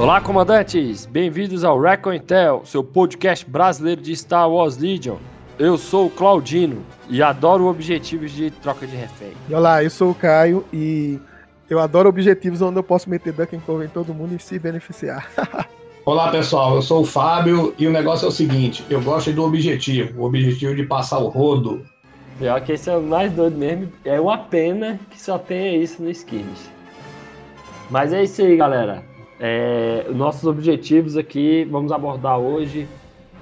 Olá, comandantes! Bem-vindos ao Recon Intel, seu podcast brasileiro de Star Wars Legion. Eu sou o Claudino e adoro objetivos de troca de refém. E olá, eu sou o Caio e eu adoro objetivos onde eu posso meter duck and cover em todo mundo e se beneficiar. Olá pessoal, eu sou o Fábio e o negócio é o seguinte: eu gosto do objetivo, o objetivo de passar o rodo. Pior que esse é o mais doido mesmo, é uma pena que só tenha isso no Skirmish. Mas é isso aí, galera. É, nossos objetivos aqui, vamos abordar hoje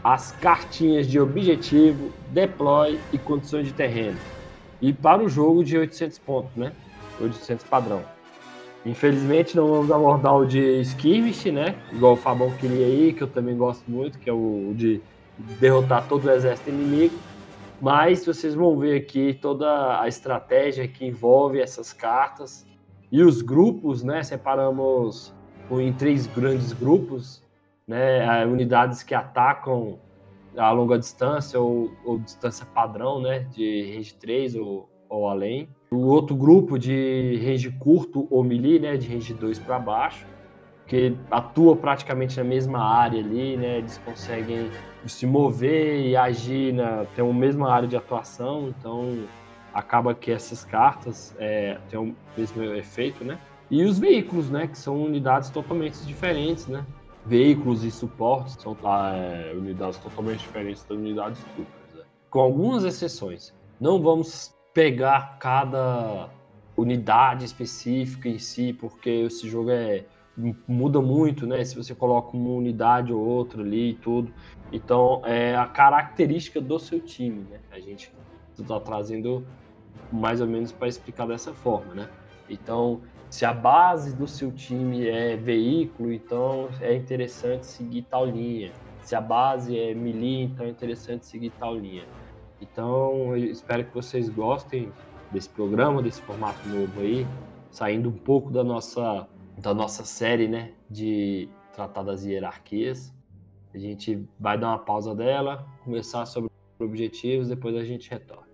as cartinhas de objetivo, deploy e condições de terreno. E para o jogo de 800 pontos, né? 800 padrão. Infelizmente não vamos abordar o de skirmish, né? Igual o Fabão queria aí, que eu também gosto muito, que é o de derrotar todo o exército inimigo. Mas vocês vão ver aqui toda a estratégia que envolve essas cartas e os grupos, né? Separamos em três grandes grupos, né, unidades que atacam a longa distância ou, ou distância padrão, né, de range 3 ou, ou além. O outro grupo de range curto ou melee, né, de range 2 para baixo, que atua praticamente na mesma área ali, né, eles conseguem se mover e agir, na, tem a mesma área de atuação, então acaba que essas cartas é, têm o mesmo efeito, né? E os veículos, né, que são unidades totalmente diferentes, né? Veículos e suportes são tá, é, unidades totalmente diferentes das unidades duplas, né? com algumas exceções. Não vamos pegar cada unidade específica em si, porque esse jogo é muda muito, né? Se você coloca uma unidade ou outra ali e tudo. Então, é a característica do seu time, né? A gente está trazendo mais ou menos para explicar dessa forma, né? Então, se a base do seu time é veículo, então é interessante seguir tal linha. Se a base é melee, então é interessante seguir tal linha. Então, eu espero que vocês gostem desse programa, desse formato novo aí, saindo um pouco da nossa, da nossa série, né, de tratar das hierarquias. A gente vai dar uma pausa dela, começar sobre objetivos, depois a gente retorna.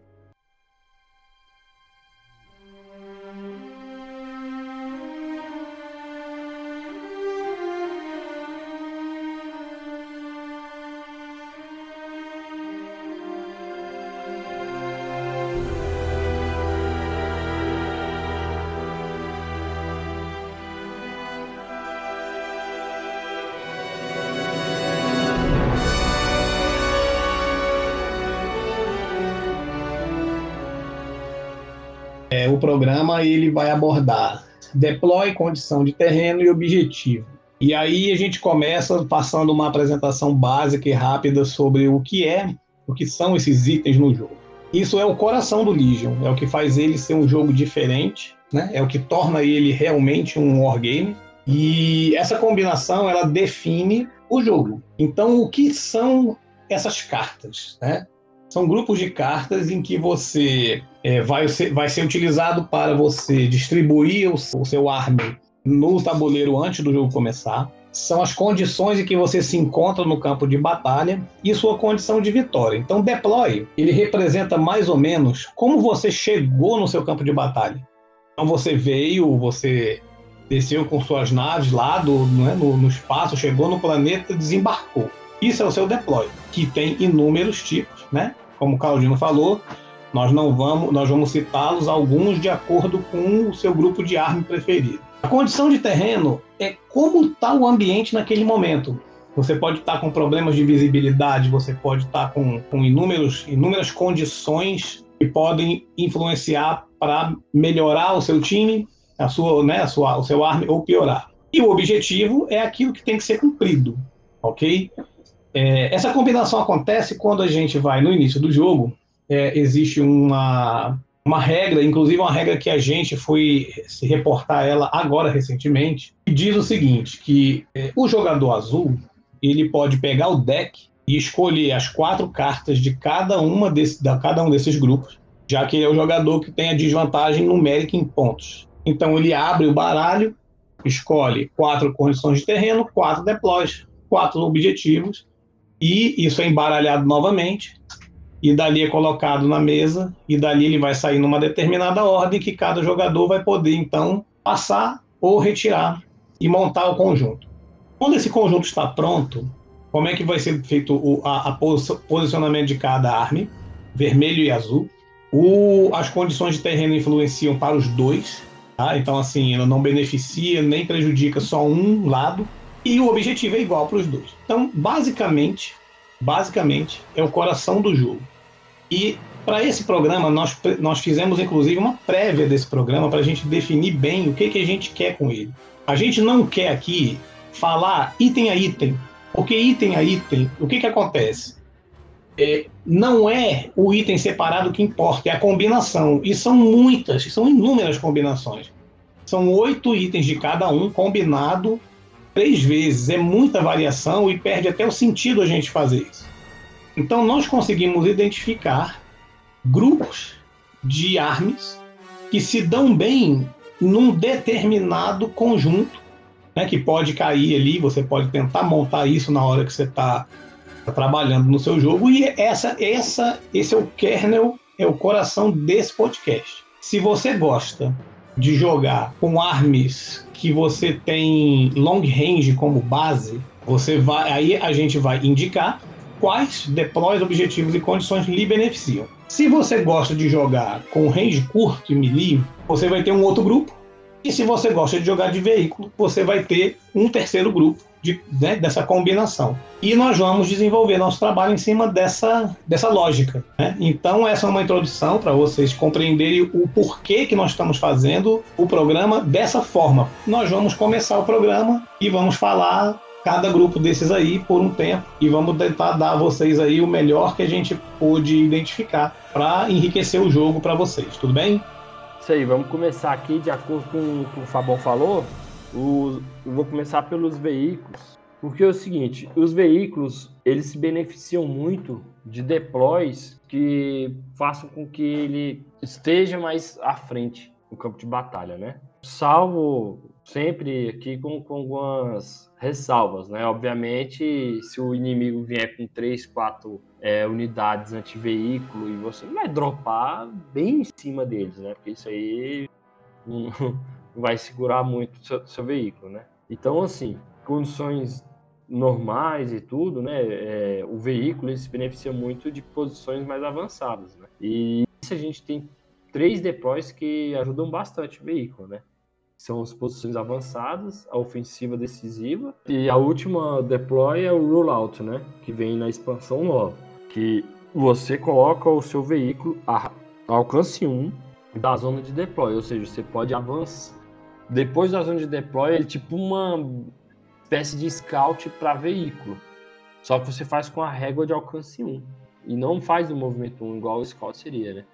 Programa ele vai abordar deploy, condição de terreno e objetivo. E aí a gente começa passando uma apresentação básica e rápida sobre o que é, o que são esses itens no jogo. Isso é o coração do Legion, é o que faz ele ser um jogo diferente, né? É o que torna ele realmente um wargame. E essa combinação ela define o jogo. Então, o que são essas cartas, né? São grupos de cartas em que você é, vai, ser, vai ser utilizado para você distribuir o, o seu arme no tabuleiro antes do jogo começar. São as condições em que você se encontra no campo de batalha e sua condição de vitória. Então, deploy, ele representa mais ou menos como você chegou no seu campo de batalha. Então, você veio, você desceu com suas naves lá do, né, no, no espaço, chegou no planeta, desembarcou. Isso é o seu deploy, que tem inúmeros tipos, né? Como o Claudino falou, nós não vamos, nós vamos citá-los alguns de acordo com o seu grupo de arma preferido. A condição de terreno é como está o ambiente naquele momento. Você pode estar tá com problemas de visibilidade, você pode estar tá com, com inúmeros, inúmeras condições que podem influenciar para melhorar o seu time, a sua, né, a sua, o seu arme ou piorar. E o objetivo é aquilo que tem que ser cumprido, ok? É, essa combinação acontece quando a gente vai no início do jogo é, existe uma, uma regra, inclusive uma regra que a gente foi se reportar ela agora recentemente, que diz o seguinte, que é, o jogador azul ele pode pegar o deck e escolher as quatro cartas de cada uma desse, da cada um desses grupos, já que ele é o jogador que tem a desvantagem numérica em pontos. Então ele abre o baralho escolhe quatro condições de terreno, quatro deploys, quatro objetivos, e isso é embaralhado novamente, e dali é colocado na mesa, e dali ele vai sair numa determinada ordem que cada jogador vai poder, então, passar ou retirar e montar o conjunto. Quando esse conjunto está pronto, como é que vai ser feito o a, a posicionamento de cada arma, vermelho e azul? O, as condições de terreno influenciam para os dois, tá? então assim, ela não beneficia nem prejudica só um lado, e o objetivo é igual para os dois. Então, basicamente, basicamente é o coração do jogo. E para esse programa, nós, nós fizemos inclusive uma prévia desse programa para a gente definir bem o que, que a gente quer com ele. A gente não quer aqui falar item a item, porque item a item, o que, que acontece? É, não é o item separado que importa, é a combinação. E são muitas, são inúmeras combinações. São oito itens de cada um combinado três vezes. É muita variação e perde até o sentido a gente fazer isso. Então nós conseguimos identificar grupos de armas que se dão bem num determinado conjunto, né, que pode cair ali, você pode tentar montar isso na hora que você está tá trabalhando no seu jogo, e essa, essa, esse é o kernel, é o coração desse podcast. Se você gosta de jogar com armas que você tem long range como base, você vai aí a gente vai indicar quais deploys, objetivos e condições lhe beneficiam. Se você gosta de jogar com range curto e melee, você vai ter um outro grupo. E se você gosta de jogar de veículo, você vai ter um terceiro grupo de, né, dessa combinação. E nós vamos desenvolver nosso trabalho em cima dessa, dessa lógica. Né? Então, essa é uma introdução para vocês compreenderem o porquê que nós estamos fazendo o programa dessa forma. Nós vamos começar o programa e vamos falar cada grupo desses aí por um tempo e vamos tentar dar a vocês aí o melhor que a gente pôde identificar para enriquecer o jogo para vocês, tudo bem? Isso aí, vamos começar aqui de acordo com o que o Fabão falou. Eu vou começar pelos veículos, porque é o seguinte, os veículos eles se beneficiam muito de deploys que façam com que ele esteja mais à frente no campo de batalha, né? Salvo sempre aqui com, com algumas ressalvas, né? Obviamente, se o inimigo vier com 3, 4 é, unidades anti-veículo e você vai dropar bem em cima deles, né? Porque isso aí não, vai segurar muito o seu, seu, veículo, né? Então, assim, condições normais e tudo, né? É, o veículo se beneficia muito de posições mais avançadas, né? E isso a gente tem três deploys que ajudam bastante o veículo, né? são as posições avançadas, a ofensiva decisiva e a última deploy é o rollout, né, que vem na expansão nova, que você coloca o seu veículo a alcance 1 da zona de deploy, ou seja, você pode avançar depois da zona de deploy, é tipo uma espécie de scout para veículo. Só que você faz com a régua de alcance 1 e não faz o movimento 1 igual o scout seria, né?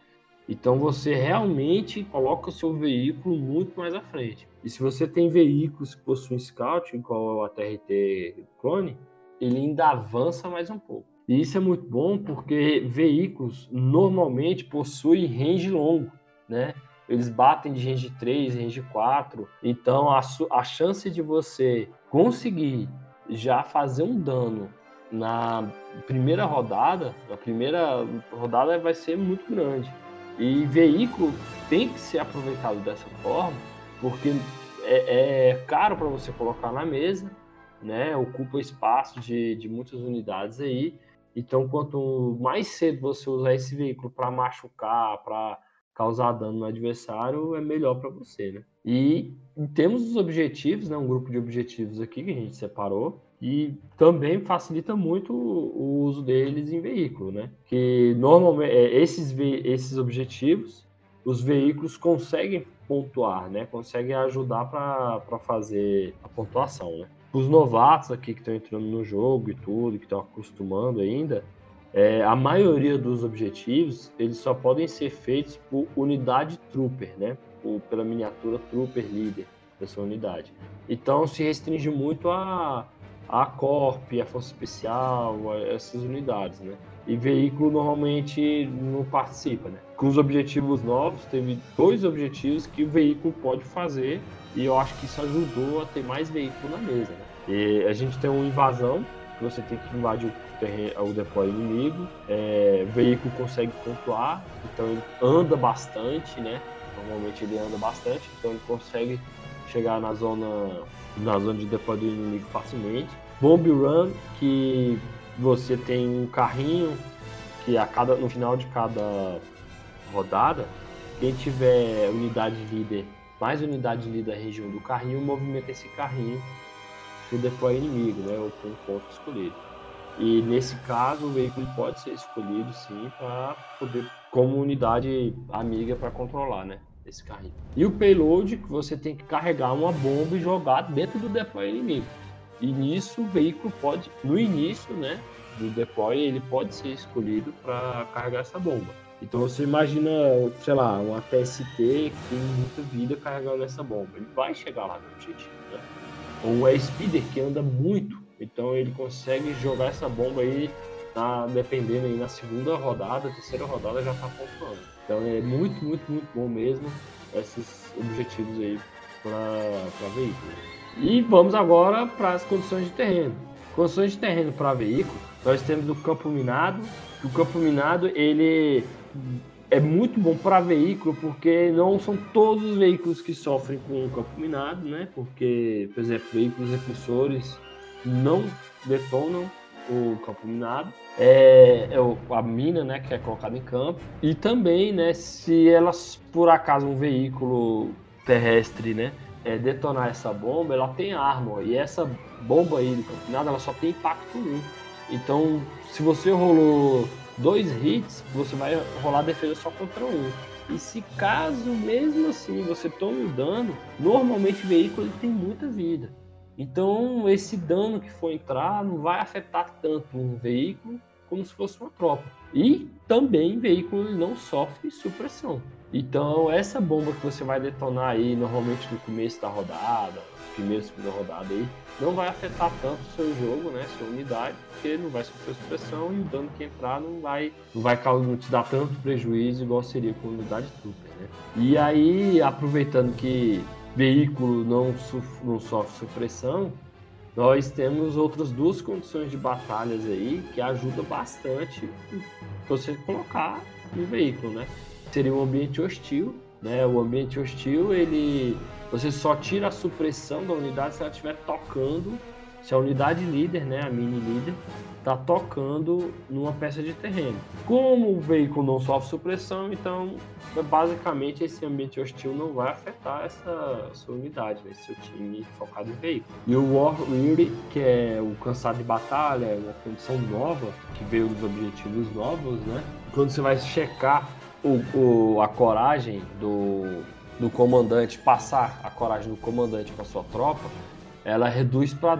Então você realmente coloca o seu veículo muito mais à frente. E se você tem veículos que possuem scout, igual a TRT Clone, ele ainda avança mais um pouco. E isso é muito bom porque veículos normalmente possuem range longo, né? Eles batem de range 3, range 4. Então a, a chance de você conseguir já fazer um dano na primeira rodada, a primeira rodada vai ser muito grande. E veículo tem que ser aproveitado dessa forma, porque é, é caro para você colocar na mesa, né? Ocupa espaço de, de muitas unidades aí. Então, quanto mais cedo você usar esse veículo para machucar, para causar dano no adversário, é melhor para você, né? E temos os objetivos, né? Um grupo de objetivos aqui que a gente separou e também facilita muito o uso deles em veículo, né? Que normalmente é, esses, esses objetivos, os veículos conseguem pontuar, né? Conseguem ajudar para fazer a pontuação, né? Os novatos aqui que estão entrando no jogo e tudo, que estão acostumando ainda, é, a maioria dos objetivos eles só podem ser feitos por unidade trooper, né? Ou pela miniatura trooper líder dessa unidade. Então se restringe muito a a Corp, a Força Especial, essas unidades, né? E veículo normalmente não participa, né? com os objetivos novos, teve dois objetivos que o veículo pode fazer e eu acho que isso ajudou a ter mais veículo na mesa. Né? E a gente tem uma invasão, que você tem que invadir o, o depói inimigo, é, veículo consegue pontuar, então ele anda bastante, né? Normalmente ele anda bastante, então ele consegue chegar na zona, na zona de depói do inimigo facilmente. Bomb Run, que você tem um carrinho que a cada, no final de cada rodada, quem tiver unidade líder, mais unidade líder da região do carrinho, movimenta esse carrinho pro deploy inimigo, né? Ou com um ponto escolhido. E nesse caso, o veículo pode ser escolhido sim para poder, como unidade amiga para controlar, né? Esse carrinho. E o payload, que você tem que carregar uma bomba e jogar dentro do deploy inimigo. E nisso o veículo pode, no início, né? Do deploy, ele pode ser escolhido para carregar essa bomba. Então você imagina, sei lá, um ATST que tem muita vida carregando essa bomba. Ele vai chegar lá no objetivo, né? Ou é Speeder que anda muito, então ele consegue jogar essa bomba aí, dependendo aí na segunda rodada, terceira rodada já tá pontuando. Então é muito, muito, muito bom mesmo esses objetivos aí para veículo. E vamos agora para as condições de terreno. Condições de terreno para veículo, nós temos o campo minado. O campo minado ele é muito bom para veículo, porque não são todos os veículos que sofrem com o campo minado, né? Porque, por exemplo, veículos repulsores não detonam o campo minado, é, é a mina, né, que é colocada em campo, e também, né, se elas por acaso um veículo terrestre, né, é, detonar essa bomba, ela tem arma, e essa bomba aí do campo minado, ela só tem impacto 1. Então, se você rolou dois hits, você vai rolar defesa só contra um. E se caso mesmo assim você tome o dano, normalmente o veículo tem muita vida. Então esse dano que for entrar não vai afetar tanto um veículo como se fosse uma tropa. E também o veículo não sofre supressão. Então essa bomba que você vai detonar aí normalmente no começo da rodada, primeira, segunda rodada aí, não vai afetar tanto o seu jogo, né, sua unidade, porque não vai sofrer supressão e o dano que entrar não vai, não vai não te dar tanto prejuízo igual seria com a unidade trooper, né. E aí, aproveitando que veículo não, não sofre supressão, nós temos outras duas condições de batalhas aí que ajudam bastante você colocar no veículo, né? Seria um ambiente hostil, né? O ambiente hostil, ele você só tira a supressão da unidade se ela estiver tocando, se a unidade líder, né, a mini líder, está tocando numa peça de terreno. Como o veículo não sofre supressão, então basicamente esse ambiente hostil não vai afetar essa sua unidade, né, seu time focado em veículo. E o War Weary, que é o cansado de batalha, é uma condição nova, que veio dos objetivos novos, né? Quando você vai checar o, o a coragem do do comandante passar a coragem do comandante para sua tropa, ela reduz para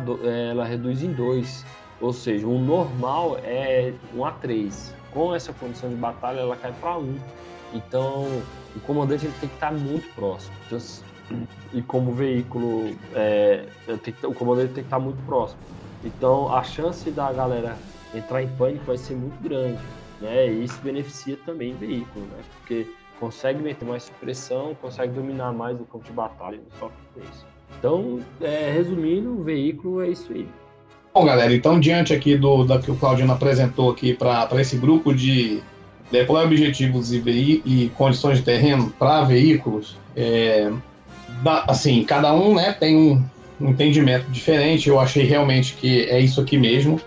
ela reduz em dois, ou seja, o normal é um a 3. Com essa condição de batalha, ela cai para um. Então, o comandante ele tem que estar muito próximo. Então, e como veículo, é, que, o comandante tem que estar muito próximo. Então, a chance da galera entrar em pânico vai ser muito grande, né? E isso beneficia também o veículo, né? Porque consegue meter mais supressão, consegue dominar mais o campo de batalha com isso. Então, é, resumindo, o veículo é isso aí. Bom, galera, então diante aqui do da que o Claudino apresentou aqui para esse grupo de deploy objetivos e, e condições de terreno para veículos, é, da, assim, cada um né, tem um, um entendimento diferente. Eu achei realmente que é isso aqui mesmo.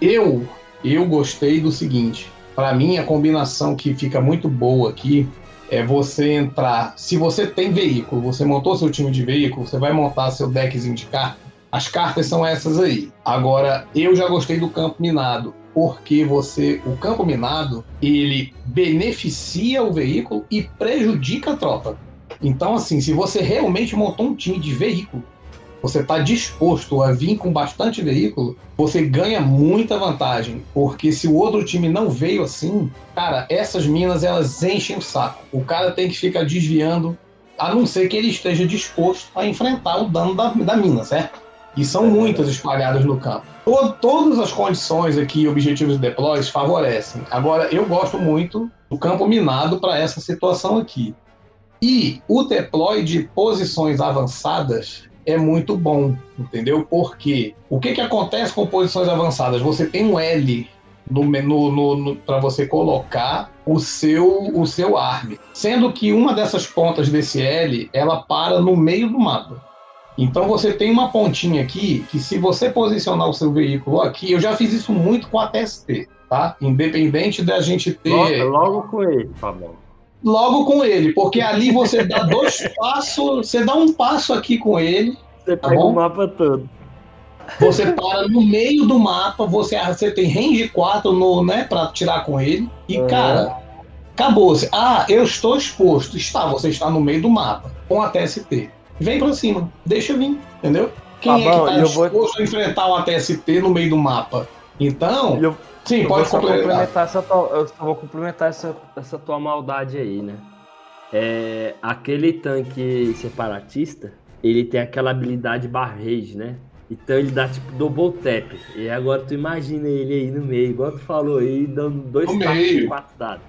Eu eu gostei do seguinte. Para mim, a combinação que fica muito boa aqui é você entrar. Se você tem veículo, você montou seu time de veículo, você vai montar seu deckzinho de cartas. As cartas são essas aí. Agora, eu já gostei do campo minado, porque você, o campo minado, ele beneficia o veículo e prejudica a tropa. Então, assim, se você realmente montou um time de veículo, você está disposto a vir com bastante veículo, você ganha muita vantagem. Porque se o outro time não veio assim, cara, essas minas elas enchem o saco. O cara tem que ficar desviando, a não ser que ele esteja disposto a enfrentar o dano da, da mina, certo? E são muitas espalhadas no campo. todas as condições aqui, objetivos e deploys, favorecem. Agora, eu gosto muito do campo minado para essa situação aqui. E o deploy de posições avançadas é muito bom, entendeu? Porque o que, que acontece com posições avançadas? Você tem um L no, no, no, no para você colocar o seu o seu arm, sendo que uma dessas pontas desse L ela para no meio do mapa. Então você tem uma pontinha aqui que se você posicionar o seu veículo aqui, eu já fiz isso muito com a TST, tá? Independente da gente ter logo, logo com ele, Fabão. Logo com ele, porque ali você dá dois passos, você dá um passo aqui com ele. Você tá pega bom? o mapa todo. Você para no meio do mapa, você, você tem range 4 no, né, para tirar com ele. E, uhum. cara, acabou. -se. Ah, eu estou exposto. Está, você está no meio do mapa, com a TST. Vem pra cima, deixa vir, entendeu? Quem tá é que tá disposto vou... a enfrentar uma TST no meio do mapa? Então, eu, sim, pode complementar. essa tua, eu só vou complementar essa, essa tua maldade aí, né? É, aquele tanque separatista, ele tem aquela habilidade barrage, né? Então ele dá tipo double tap. E agora tu imagina ele aí no meio, igual tu falou aí, dando dois no meio. quatro dados.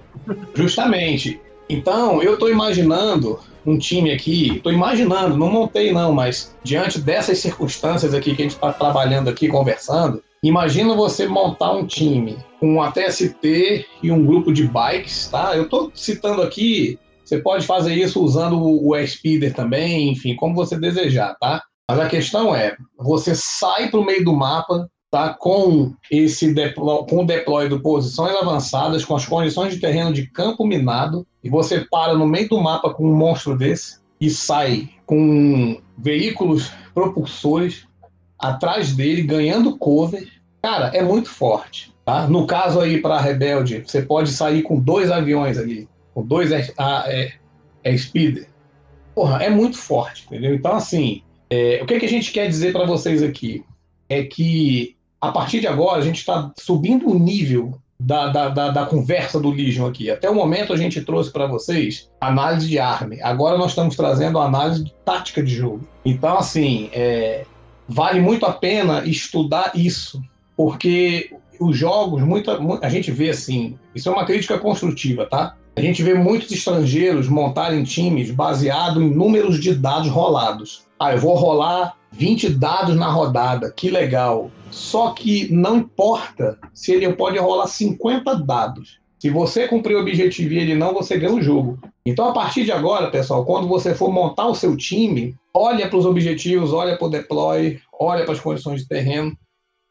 Justamente. Então, eu tô imaginando um time aqui, tô imaginando, não montei não, mas diante dessas circunstâncias aqui que a gente está trabalhando aqui, conversando, imagina você montar um time com a TST e um grupo de bikes, tá? Eu tô citando aqui, você pode fazer isso usando o Speeder também, enfim, como você desejar, tá? Mas a questão é, você sai para o meio do mapa, tá? Com esse deploy, com o deploy de posições avançadas, com as condições de terreno de campo minado, e você para no meio do mapa com um monstro desse e sai com veículos propulsores atrás dele, ganhando cover, cara, é muito forte. Tá? No caso aí para Rebelde, você pode sair com dois aviões ali, com dois é, é, é Speeder. Porra, é muito forte, entendeu? Então, assim, é, o que, que a gente quer dizer para vocês aqui? É que a partir de agora, a gente está subindo o nível da, da, da, da, conversa do Legion aqui. Até o momento a gente trouxe para vocês análise de arma. Agora nós estamos trazendo análise de tática de jogo. Então, assim, é, vale muito a pena estudar isso, porque os jogos, muita, a gente vê assim, isso é uma crítica construtiva, tá? A gente vê muitos estrangeiros montarem times baseado em números de dados rolados. Ah, eu vou rolar 20 dados na rodada, que legal. Só que não importa se ele pode rolar 50 dados. Se você cumprir o objetivo e ele não, você ganha o jogo. Então, a partir de agora, pessoal, quando você for montar o seu time, olha para os objetivos, olha para o deploy, olha para as condições de terreno,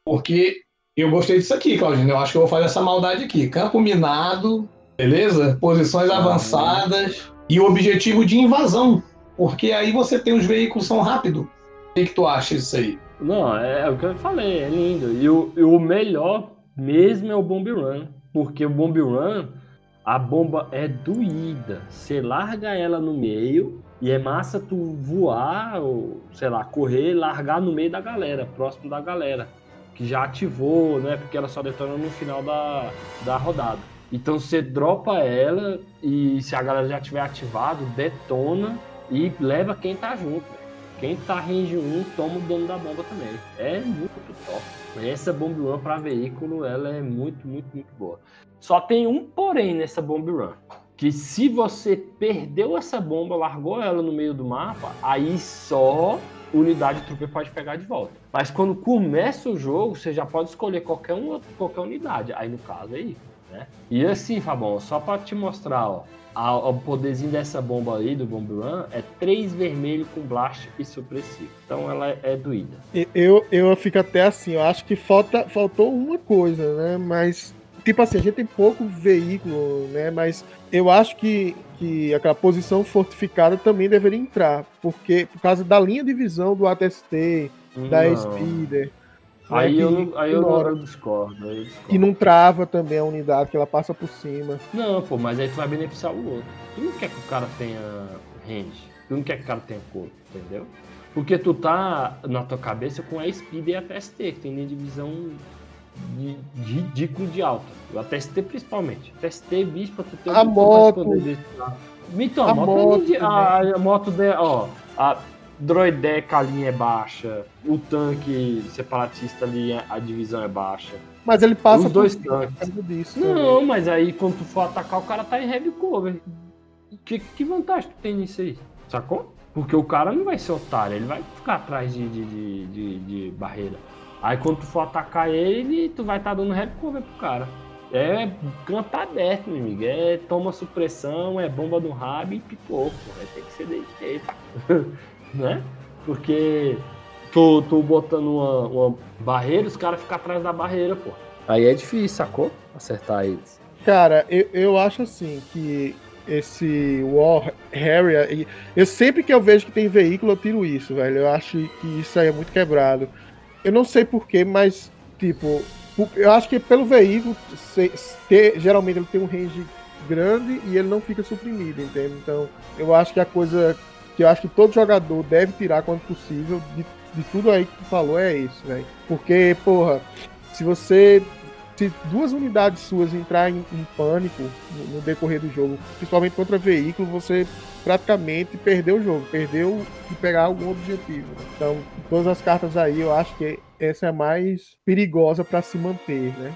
porque eu gostei disso aqui, Claudinho. Eu acho que eu vou fazer essa maldade aqui. Campo minado, beleza? Posições ah, avançadas e o objetivo de invasão. Porque aí você tem os veículos são rápidos. O que, que tu acha disso aí? Não, é, é, o que eu falei, é lindo. E o, e o melhor mesmo é o Bomb Run. Porque o Bomb Run, a bomba é doída. Você larga ela no meio e é massa tu voar, ou sei lá, correr largar no meio da galera, próximo da galera. Que já ativou, né? Porque ela só detona no final da, da rodada. Então você dropa ela e se a galera já tiver ativado, detona e leva quem tá junto. Quem tá range 1 toma o dono da bomba também. É muito top. Essa Bomb Run para veículo, ela é muito, muito, muito boa. Só tem um porém nessa Bomb Run. Que se você perdeu essa bomba, largou ela no meio do mapa, aí só unidade trooper pode pegar de volta. Mas quando começa o jogo, você já pode escolher qualquer, uma, qualquer unidade. Aí no caso aí, né? E assim, Fabão, só para te mostrar, ó, o poderzinho dessa bomba aí, do Bomb Run, é 3 vermelho com blast e supressivo. Então ela é, é doída. Eu, eu fico até assim, eu acho que falta, faltou uma coisa, né? Mas, tipo assim, a gente tem pouco veículo, né? Mas eu acho que, que aquela posição fortificada também deveria entrar. Porque, por causa da linha de visão do ATST, Não. da Speeder. Aí, eu, não, aí eu, não, discordo, aí eu discordo. Que não trava também a unidade, que ela passa por cima. Não, pô, mas aí tu vai beneficiar o outro. Tu não quer que o cara tenha range. Tu não quer que o cara tenha corpo, entendeu? Porque tu tá na tua cabeça com a Speed e a TST, que tem linha de visão de, de ridículo de alta. A TST principalmente. A TST, bicho, pra tu ter a moto. Então, a, a moto, moto de, a, a moto de, ó, a, droideca a linha é baixa, o tanque separatista ali, a divisão é baixa. Mas ele passa Os dois tanques. disso. Não, mas aí quando tu for atacar, o cara tá em heavy cover. Que, que vantagem tu tem nisso aí? Sacou? Porque o cara não vai ser otário, ele vai ficar atrás de, de, de, de- de barreira. Aí quando tu for atacar ele, tu vai estar dando heavy cover pro cara. É canto aberto, meu amigo. É toma supressão, é bomba no rabo e pipou, pô. Vai ter que ser desse jeito. né? Porque tu, tu botando uma, uma barreira, os caras ficam atrás da barreira, pô. Aí é difícil, sacou? Acertar eles. Cara, eu, eu acho assim que esse War Harrier. Eu sempre que eu vejo que tem veículo, eu tiro isso, velho. Eu acho que isso aí é muito quebrado. Eu não sei porquê, mas, tipo, eu acho que pelo veículo, se- ter- geralmente ele tem um range grande e ele não fica suprimido, entende? Então, eu acho que a coisa que eu acho que todo jogador deve tirar quando possível de, de tudo aí que tu falou é isso, velho. Porque, porra, se você se duas unidades suas entrar em, pânico no, no decorrer do jogo, principalmente contra veículo, você praticamente perdeu o jogo, perdeu de pegar algum objetivo. né? Então, todas as cartas aí, eu acho que essa é a mais perigosa para se manter, né?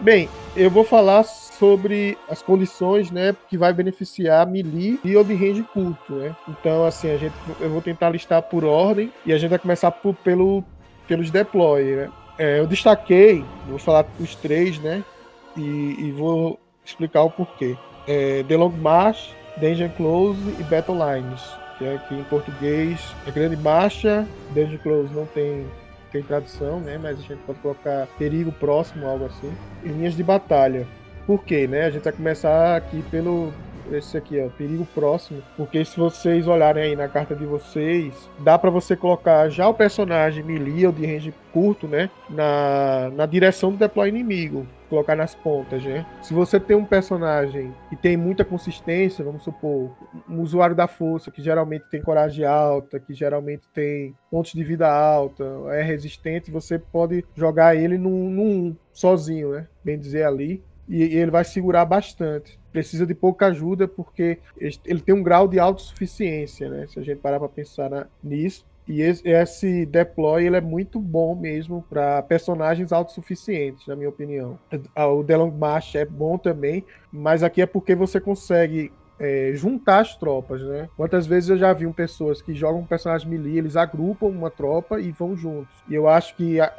Bem, eu vou falar sobre as condições, né, que vai beneficiar melee e o de range curto, né? Então, assim, a gente, eu vou tentar listar por ordem e a gente vai começar por- pelo, pelos deploy, né? É, eu destaquei, vou falar os três, né? E, e vou explicar o porquê. É, The Long March, Danger Close e Battle Lines, que é aqui em português é Grande Marcha, Danger Close não tem tem tradução, né? Mas a gente pode colocar perigo próximo, algo assim. E linhas de batalha. Por quê, né? A gente vai começar aqui pelo esse aqui, ó, perigo próximo, porque se vocês olharem aí na carta de vocês, dá pra você colocar já o personagem melee ou de range curto, né, na, na direção do deploy inimigo, colocar nas pontas, né? Se você tem um personagem que tem muita consistência, vamos supor, um usuário da força que geralmente tem coragem alta, que geralmente tem pontos de vida alta, é resistente, você pode jogar ele num, num sozinho, né? Bem dizer ali, e, e ele vai segurar bastante. Precisa de pouca ajuda porque ele- tem um grau de autossuficiência, né? Se a gente parar para pensar na- nisso. E esse, deploy ele é muito bom mesmo para personagens autossuficientes, na minha opinião. O The Long March é bom também, mas aqui é porque você consegue é, juntar as tropas, né? Quantas vezes eu já vi pessoas que jogam um personagem melee, eles agrupam uma tropa e vão juntos. E eu acho que a-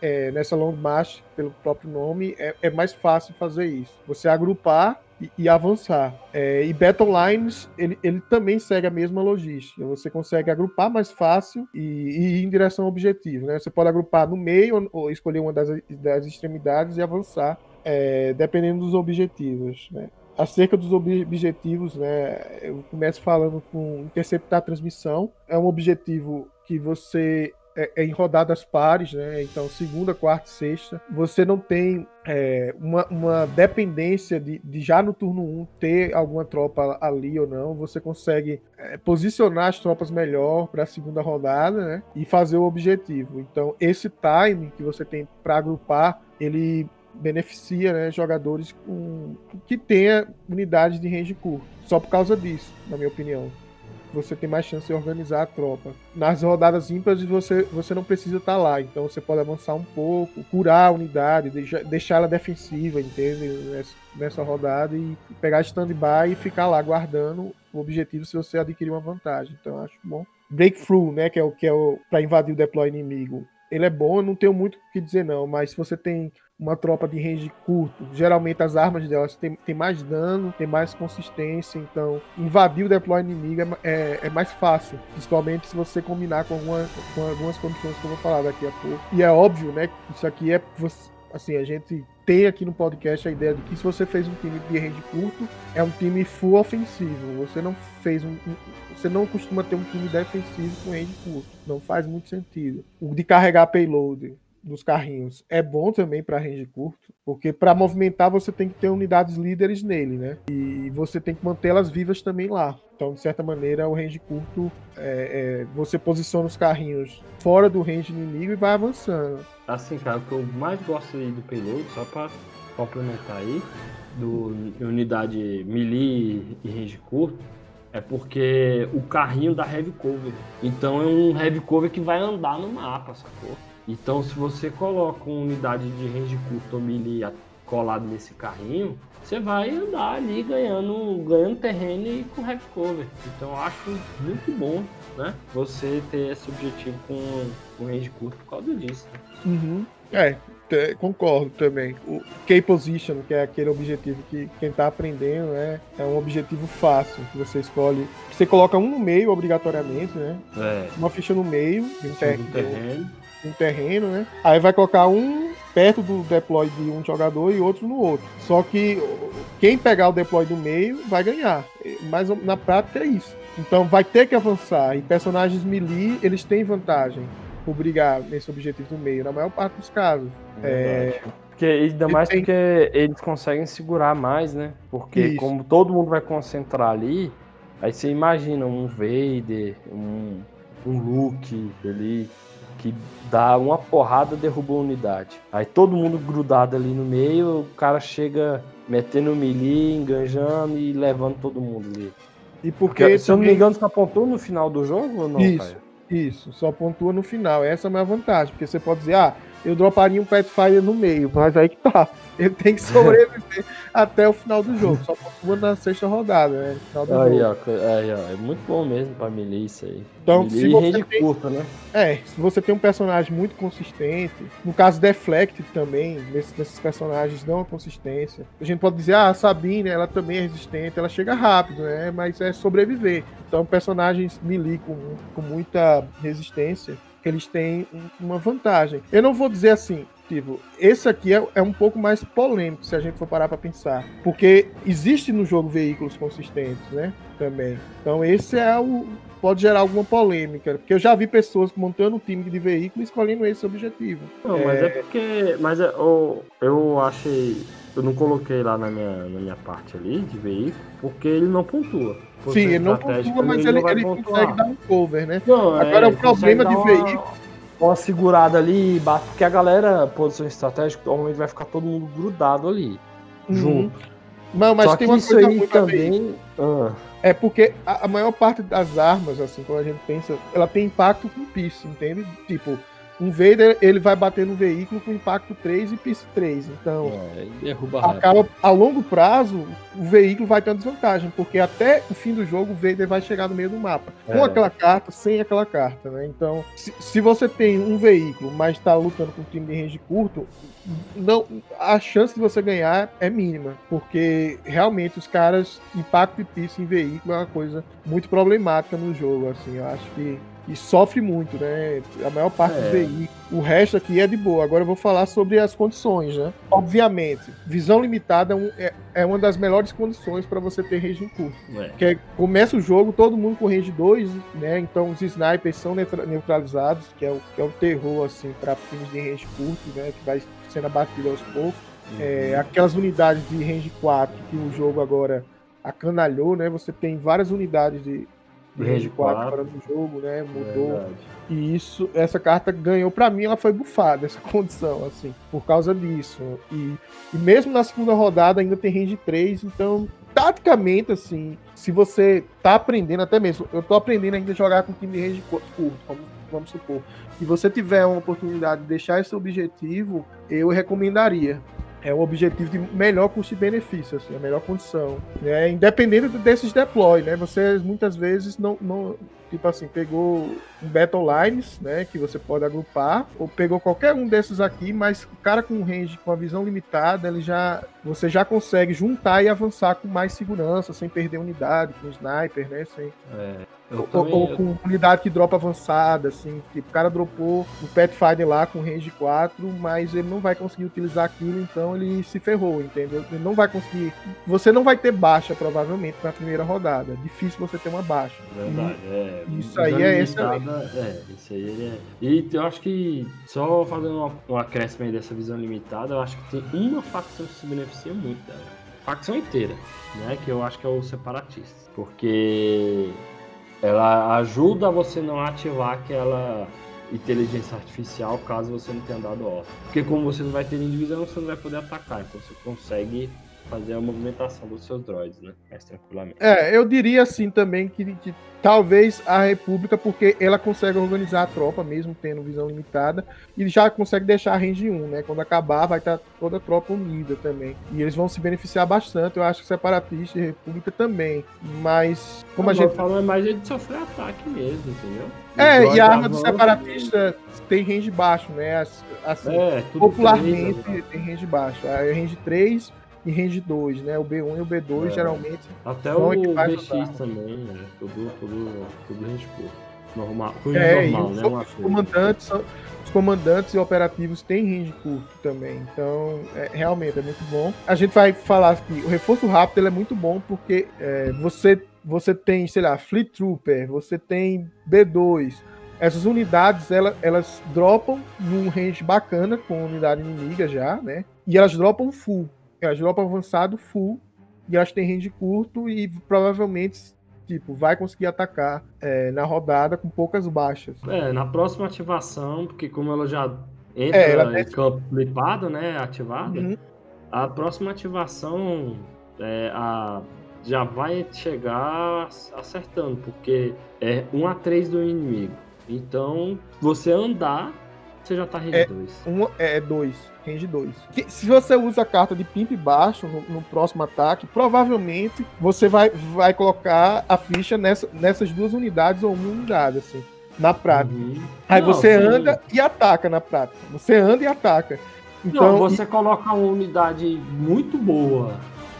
é, nessa Long March, pelo próprio nome, é, é mais fácil fazer isso. Você agrupar e, e avançar. É, e Battle Lines, ele, ele também segue a mesma logística. Você consegue agrupar mais fácil e, e ir em direção ao objetivo, né? Você pode agrupar no meio ou, ou escolher uma das, das extremidades e avançar, é, dependendo dos objetivos, né? Acerca dos ob- objetivos, né? Eu começo falando com interceptar a transmissão. É um objetivo que você é, é em rodadas pares, né? Então, segunda, quarta e sexta. Você não tem é, uma, uma dependência de, de já no turno 1 ter alguma tropa ali ou não. Você consegue é, posicionar as tropas melhor para a segunda rodada, né? E fazer o objetivo. Então, esse time que você tem para agrupar, ele beneficia né, jogadores com, que tenha unidades de range curto. Só por causa disso, na minha opinião. Você tem mais chance de organizar a tropa. Nas rodadas ímpares você, você não precisa estar lá, então você pode avançar um pouco, curar a unidade, deixar, deixar ela defensiva, entende? Nessa, nessa rodada e pegar stand-by e ficar lá guardando o objetivo se você adquirir uma vantagem. Então acho bom. Breakthrough, né, que é o que é o para invadir o deploy inimigo. Ele é bom, eu não tenho muito o que dizer não, mas se você tem uma tropa de range curto, geralmente as armas delas têm, têm mais dano, tem mais consistência, então invadir o deploy inimigo é, é, é mais fácil, principalmente se você combinar com, alguma, com algumas condições que eu vou falar daqui a pouco. E é óbvio, né, isso aqui é assim, a gente tem aqui no podcast a ideia de que se você fez um time de range curto, é um time full ofensivo. Você não fez um- você não costuma ter um time defensivo com range curto. Não faz muito sentido. O de carregar payload dos carrinhos é bom também para range curto, porque para movimentar você tem que ter unidades líderes nele, né? E você tem que mantê-las vivas também lá. Então, de certa maneira, o range curto é, é, você posiciona os carrinhos fora do range inimigo e vai avançando. Assim, cara, o que eu mais gosto aí do payload, só pra complementar aí, do unidade melee e range curto, é porque o carrinho dá heavy cover. Então é um heavy cover que vai andar no mapa, sacou? Então se você coloca uma unidade de range curto ou melee colado nesse carrinho, você vai andar ali ganhando, ganhando terreno e com heavy cover. Então eu acho muito bom, né? Você ter esse objetivo com, com range curto por causa disso. Né? Uhum. É, concordo também. O K-Position, que é aquele objetivo que quem está aprendendo, né, é um objetivo fácil, que você escolhe. Você coloca um no meio, obrigatoriamente, né? É. Uma ficha no meio, de um, ter terreno. Um terreno, né? Aí vai colocar um perto do deploy de um jogador e outro no outro. Só que quem pegar o deploy do meio vai ganhar. Mas na prática é isso. Então vai ter que avançar. E personagens melee, eles têm vantagem por brigar nesse objetivo do meio, na maior parte dos casos. É, porque, ainda mais tem... porque eles conseguem segurar mais, né? Porque Isso. como todo mundo vai concentrar ali, aí você imagina um Vader, um, um Luke ali, que dá uma porrada derruba a unidade. Aí todo mundo grudado ali no meio, o cara chega metendo melee, enganjando e levando todo mundo ali. E porque, se eu não me engano, você apontou no final do jogo ou não, Isso. Isso, só pontua no final. Essa é a minha vantagem, porque você pode dizer, ah, eu droparia um Pathfinder no meio, mas aí que tá. Ele tem que sobreviver até o final do jogo. Só pontua na sexta rodada, né? No final do aí, jogo. Ó, aí, ó, é muito bom mesmo pra milícia aí. Então, se você tem... curta, né? É, se você tem um personagem muito consistente, no caso Deflect também, nesses, nesses personagens dão uma consistência. A gente pode dizer, ah, a Sabine, ela também é resistente, ela chega rápido, né? Mas é sobreviver. Então, personagens melee com, com muita resistência eles têm uma vantagem. Eu não vou dizer assim, tipo, esse aqui é, é um pouco mais polêmico se a gente for parar para pensar, porque existe no jogo veículos consistentes, né? Também. Então esse é o pode gerar alguma polêmica, porque eu já vi pessoas montando um time de veículo escolhendo esse objetivo. Não, é... mas é porque, mas é, eu, eu achei eu não coloquei lá na minha, na minha parte ali de veículo, porque ele não pontua. Sim, ele não pontua, mas ele, ele, ele consegue dar um cover, né? Não, Agora, é, o problema de veículo... Uma, uma segurada ali, porque a galera, posição estratégica, normalmente vai ficar todo mundo grudado ali, uhum. junto. Não, mas Só tem uma isso coisa aí também... Ah. É porque a, a, maior parte das armas, assim, quando a gente pensa, ela tem impacto com piso, entende? Tipo, um Vader ele vai bater no veículo com impacto 3 e pista 3. Então, é, acaba a longo prazo, o veículo vai ter uma desvantagem, porque até o fim do jogo o Vader vai chegar no meio do mapa. É. Com aquela carta, sem aquela carta, né? Então, se, se você tem um veículo, mas está lutando com um time de range curto, não, a chance de você ganhar é mínima, porque realmente os caras, impacto e pista em veículo é uma coisa muito problemática no jogo, assim, eu acho que e sofre muito, né? A maior parte é. dos veículos. O resto aqui é de boa. Agora eu vou falar sobre as condições, né? Obviamente, visão limitada é, é uma das melhores condições para você ter range curto. É. Porque começa o jogo, todo mundo com range 2, né? Então os snipers são neutralizados, que é o, que é o terror, assim, para times de range curto, né? Que vai sendo abatido aos poucos. Uhum. É, aquelas unidades de range 4 que o jogo agora acanalhou, né? Você tem várias unidades de de range 4 para no jogo, né? Mudou. Verdade. E isso, essa carta ganhou para mim, ela foi bufada, essa condição, assim, por causa disso. E, e mesmo na segunda rodada ainda tem range 3, então, taticamente, assim, se você tá aprendendo, até mesmo, eu tô aprendendo ainda a jogar com time de range curto, vamos, vamos supor, e você tiver uma oportunidade de deixar esse objetivo, eu recomendaria é um objetivo de melhor custo-benefício, assim, a melhor condição. Né? Independente desses deploy, né? Você muitas vezes não, não tipo assim, pegou um Battle Lines, né, que você pode agrupar, ou pegou qualquer um desses aqui, mas o cara com range, com a visão limitada, ele já, você já consegue juntar e avançar com mais segurança, sem perder unidade, com sniper, né, sem... É. Ou, ou, com unidade que dropa avançada, assim, tipo, o cara dropou o Pathfinder lá com range 4, mas ele não vai conseguir utilizar aquilo, então ele se ferrou, entendeu? Ele não vai conseguir. Você não vai ter baixa, provavelmente, na primeira rodada. Difícil você ter uma baixa. Verdade, e, é. Isso aí é excelente. É, isso aí é. E eu acho que, só fazendo um acréscimo aí dessa visão limitada, eu acho que tem uma facção que se beneficia muito dela. Facção inteira, né? Que eu acho que é o separatista. Porque ela ajuda você não ativar aquela inteligência artificial caso você não tenha dado off. Porque como você não vai ter divisão, você não vai poder atacar. Então você consegue fazer a movimentação dos seus droids, né? Mais tranquilamente. É, eu diria assim também que, que Talvez a República, porque ela consegue organizar a tropa, mesmo tendo visão limitada, e já consegue deixar a range 1, né? Quando acabar, vai estar toda a tropa unida também. E eles vão se beneficiar bastante, eu acho que separatista e República também. Mas, como a gente. falando é mais de sofrer ataque mesmo, entendeu? É, e a arma do separatista tem range baixo, né? Assim, é, popularmente 3, tem range baixo. A range 3 e range 2, né? O B1 e o B2 é. geralmente. Até o BX também, né? Tudo, tudo, tudo range curto. Normal, é, normal, né? Os, os comandantes, os comandantes e operativos têm range curto também. Então, é, realmente é muito bom. A gente vai falar que o reforço rápido é muito bom porque é, você, você tem, sei lá, Fleet Trooper, você tem B2. Essas unidades, elas, elas dropam num range bacana com unidade inimiga já, né? E elas dropam full. Elas dropam avançado full e elas têm range curto e provavelmente tipo, vai conseguir atacar é, na rodada com poucas baixas. É, na próxima ativação, porque como ela já entra é, ela em campo flipado, né, ativada, uhum. a próxima ativação é, a, já vai chegar acertando, porque é 1 a 3 do inimigo. Então, você andar, você já tá range 2. É, um, é 2 range 2. se você usa a carta de pimp baixo no, no, próximo ataque, provavelmente você vai, vai colocar a ficha nessa, nessas duas unidades ou uma unidade, assim, na prática. Uhum. Aí Não, você sim. anda e ataca na prática. Você anda e ataca. Então, Não, você e... coloca uma unidade muito boa